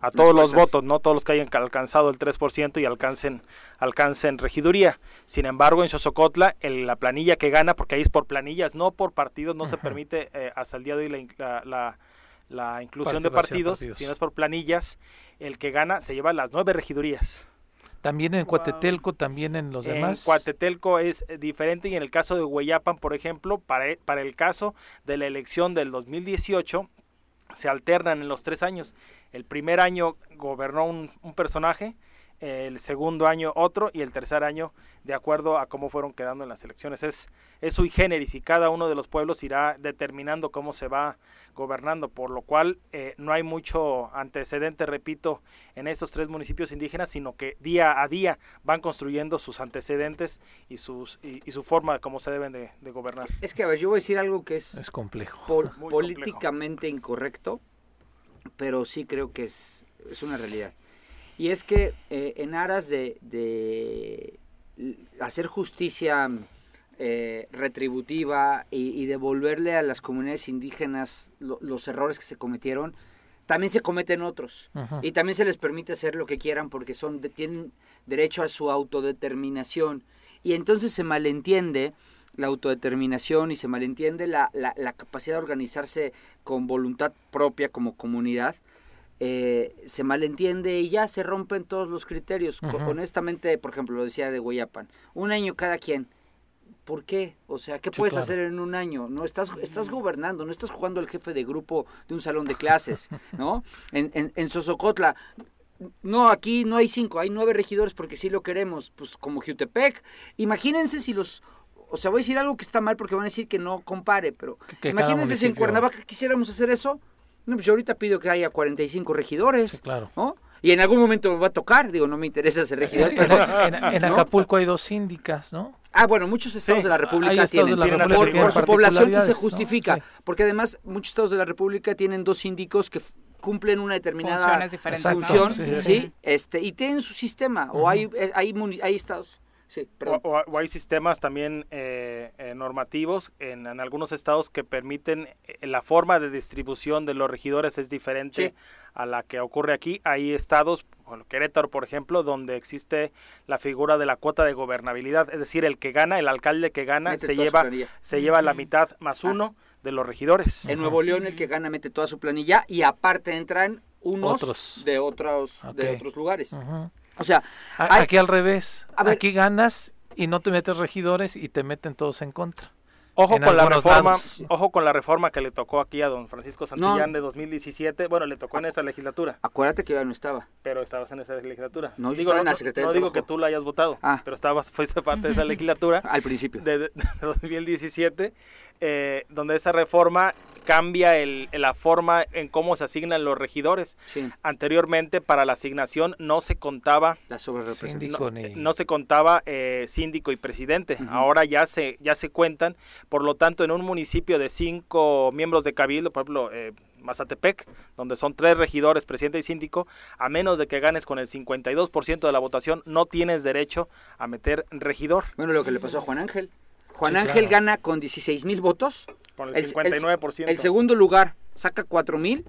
a todos los votos, no todos los que hayan alcanzado el 3% y alcancen, alcancen regiduría. Sin embargo, en Xosocotla, la planilla que gana, porque ahí es por planillas, no por partidos, no se permite eh, hasta el día de hoy la, la, inclusión de partidos, sino es por planillas, el que gana se lleva las nueve regidurías. También en Cuatetelco, también en los demás. En Cuatetelco es eh, diferente y en el caso de Hueyapan, por ejemplo, para, e, para el caso de la elección del 2018, se alternan en los tres años. El primer año gobernó un, personaje, el segundo año otro y el tercer año de acuerdo a cómo fueron quedando en las elecciones. Es, es sui generis y cada uno de los pueblos irá determinando cómo se va gobernando, por lo cual eh, no hay mucho antecedente, repito, en estos tres municipios indígenas, sino que día a día van construyendo sus antecedentes y, sus, y, su forma de cómo se deben de, gobernar. Es que, a ver, yo voy a decir algo que es, es complejo. políticamente incorrecto, pero sí creo que es, es una realidad. Y es que eh, en aras de, de hacer justicia eh, retributiva y, devolverle a las comunidades indígenas los errores que se cometieron, también se cometen otros. Y también se les permite hacer lo que quieran porque son tienen derecho a su autodeterminación. Y entonces se malentiende la autodeterminación y se malentiende la, la, capacidad de organizarse con voluntad propia como comunidad. Eh, se malentiende y ya se rompen todos los criterios. Honestamente, por ejemplo, lo decía de Guayapan, un año cada quien. ¿Por qué? O sea, ¿qué puedes hacer en un año? No estás, estás gobernando, no estás jugando al jefe de grupo de un salón de clases, ¿no? En, en, en Sosocotla, no, aquí no hay cinco, hay nueve regidores porque sí lo queremos, pues como Jutepec. Imagínense si los o sea, voy a decir algo que está mal porque van a decir que no compare, pero imagínense si en Cuernavaca quisiéramos hacer eso. No, pues yo ahorita pido que haya 45 regidores. claro. ¿no? Y en algún momento me va a tocar, digo, no me interesa ser regidor. Pero, en, Acapulco hay dos síndicas, ¿no? Ah, bueno, muchos estados de la República tienen. por, su población se justifica. Porque además, muchos estados de la República tienen dos síndicos que cumplen una determinada función, sí, este, y tienen su sistema. O hay, hay, hay estados o, hay sistemas también eh, eh, normativos en, algunos estados que permiten eh, la forma de distribución de los regidores es diferente a la que ocurre aquí. Hay estados, bueno, Querétaro por ejemplo, donde existe la figura de la cuota de gobernabilidad, es decir, el que gana, el alcalde que gana se lleva se lleva la mitad más ah. uno de los regidores. En Nuevo León el que gana mete toda su planilla y aparte entran unos de otros de otros lugares. O sea, aquí al revés. aquí ganas y no te metes regidores y te meten todos en contra. Ojo con la reforma, ojo con la reforma que le tocó aquí a don Francisco Santillán de 2017. Bueno, le tocó en esa legislatura. Acuérdate que ya no estaba. Pero estabas en esa legislatura. No, digo, en la No digo que tú la hayas votado, ah. pero estabas, fuiste parte de esa legislatura. Al principio. De, de 2017, eh, donde esa reforma cambia el, la forma en cómo se asignan los regidores. Anteriormente para la asignación no se contaba la no, no, se contaba eh, síndico y presidente. Ahora ya se ya se cuentan. Por lo tanto, en un municipio de cinco miembros de cabildo, por ejemplo. Eh, Mazatepec, donde son tres regidores, presidente y síndico, a menos de que ganes con el 52% de la votación, no tienes derecho a meter regidor. Bueno, lo que le pasó a Juan Ángel. Juan Ángel gana con 16 mil votos. Con el 59%. El, segundo lugar saca 4 mil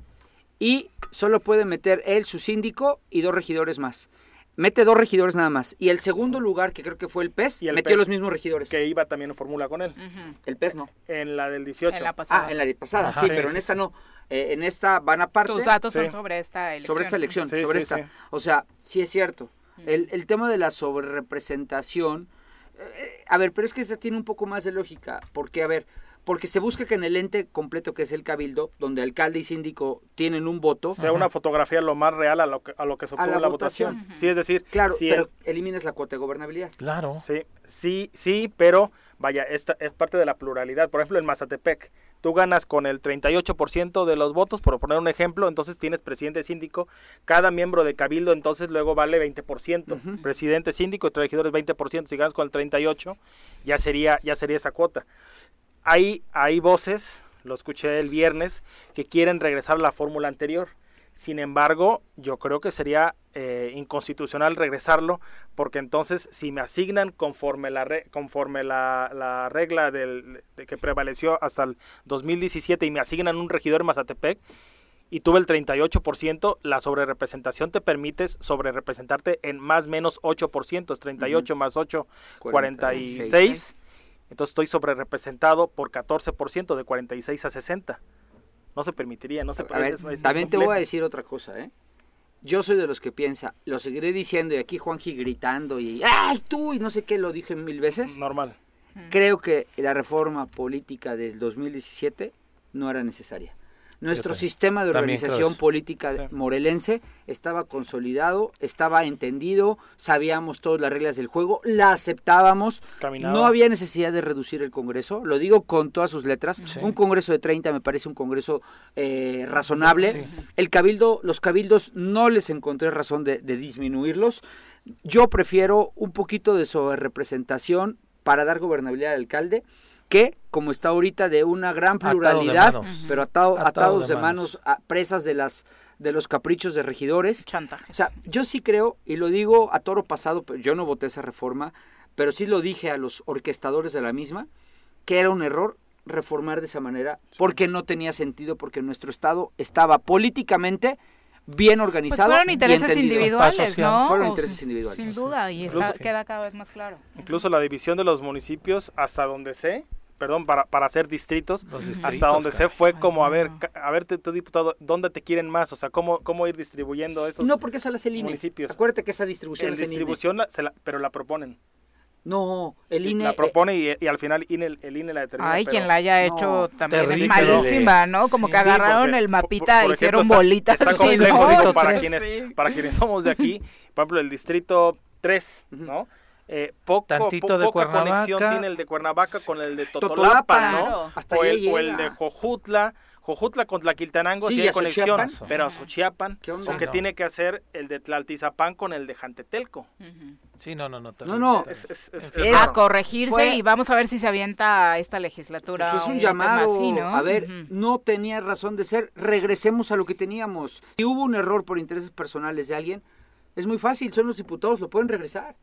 y solo puede meter él, su síndico y dos regidores más. Mete dos regidores nada más. Y el segundo lugar, que creo que fue el PES, y metió los mismos regidores. Que iba también en fórmula con él. El PES no. En la del 18. En la pasada. Ah, en la pasada, sí, pero en esta no. Eh, en esta van aparte. Tus datos son sobre esta elección. Sobre esta elección, sobre esta. O sea, sí es cierto. El, el tema de la sobrerepresentación a ver, pero es que esa tiene un poco más de lógica, porque, a ver, porque se busca que en el ente completo que es el cabildo, donde alcalde y síndico tienen un voto, sea una fotografía lo más real a lo que, a lo que se obtuvo la, votación. Sí, es decir, claro, pero eliminas la cuota de gobernabilidad. Claro. Sí, sí, sí, pero vaya, esta es parte de la pluralidad. Por ejemplo, en Mazatepec, tú ganas con el 38% de los votos, por poner un ejemplo, entonces tienes presidente síndico, cada miembro de cabildo entonces luego vale 20%, presidente síndico y regidores 20%, si ganas con el 38 ya sería ya sería esa cuota. Hay hay voces, lo escuché el viernes, que quieren regresar a la fórmula anterior. Sin embargo, yo creo que sería eh, inconstitucional regresarlo, porque entonces si me asignan conforme la, conforme la, regla del, de que prevaleció hasta el 2017 y me asignan un regidor en Mazatepec, y tuve el 38%, la sobrerepresentación te permite sobrerepresentarte en más menos 8%, es 38 más 8, 46. Entonces estoy sobrerepresentado por 14% de 46 a 60. No se permitiría, no se permite. También te voy a decir otra cosa, ¿eh? Yo soy de los que piensa, lo seguiré diciendo y aquí Juanji gritando y ¡ay tú! y no sé qué, lo dije mil veces. Normal. Creo que la reforma política del 2017 no era necesaria. Nuestro sistema de organización política morelense estaba consolidado, estaba entendido, sabíamos todas las reglas del juego, la aceptábamos. No había necesidad de reducir el Congreso, lo digo con todas sus letras. Un Congreso de 30 me parece un Congreso eh, razonable. El cabildo, los cabildos no les encontré razón de, de disminuirlos. Yo prefiero un poquito de sobrerepresentación para dar gobernabilidad al alcalde que, como está ahorita, de una gran pluralidad, pero atados de, manos, presas de las de los caprichos de regidores. Chantajes. O sea, yo sí creo, y lo digo a toro pasado, pero yo no voté esa reforma, pero sí lo dije a los orquestadores de la misma, que era un error reformar de esa manera, porque no tenía sentido, porque nuestro Estado estaba políticamente bien pues organizado. fueron intereses individuales, ¿no? Fueron intereses individuales. Sin duda, y queda cada vez más claro. Incluso la división de los municipios, hasta donde sé, perdón, para, para hacer distritos, hasta donde sé fue como, a ver, a ver, tu, diputado, ¿dónde te quieren más? O sea, ¿cómo, cómo ir distribuyendo esos No, porque eso la hace el Municipios. Acuérdate que esa distribución es distribución, pero la proponen. No, el INE... La propone y, al final INE, el INE la determina. Ay, quien la haya hecho también es malísima, ¿no? Como que agarraron el mapita y hicieron bolitas. Está complejo para, quienes, para quienes somos de aquí. Por ejemplo, el distrito 3, ¿no? Eh, poco, Tantito de poca conexión tiene el de Cuernavaca con el de Totolapa, ¿no? o, el, o, el, de Jojutla. Jojutla con Tlaquiltenango sí, hay conexión, pero a Xochiapan, aunque tiene que hacer el de Tlaltizapán con el de Jantetelco. Sí, no, no, no. No, no. Es, a corregirse y vamos a ver si se avienta esta legislatura. Pues es un, llamado. A ver, no tenía razón de ser. Regresemos a lo que teníamos. Si hubo un error por intereses personales de alguien, es muy fácil, son los diputados, lo pueden regresar.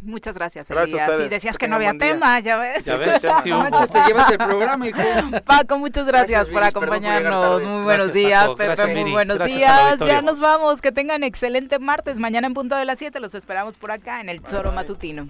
Muchas gracias, gracias Sí, decías que, no había tema, ya ves. Ya ves, sí, te llevas el programa, hijo. Paco, muchas gracias, por acompañarnos. Muy buenos días, Pepe, muy buenos días. Ya nos vamos, que tengan excelente martes. Mañana en punto de las 7 los esperamos por acá en el Zoro Matutino.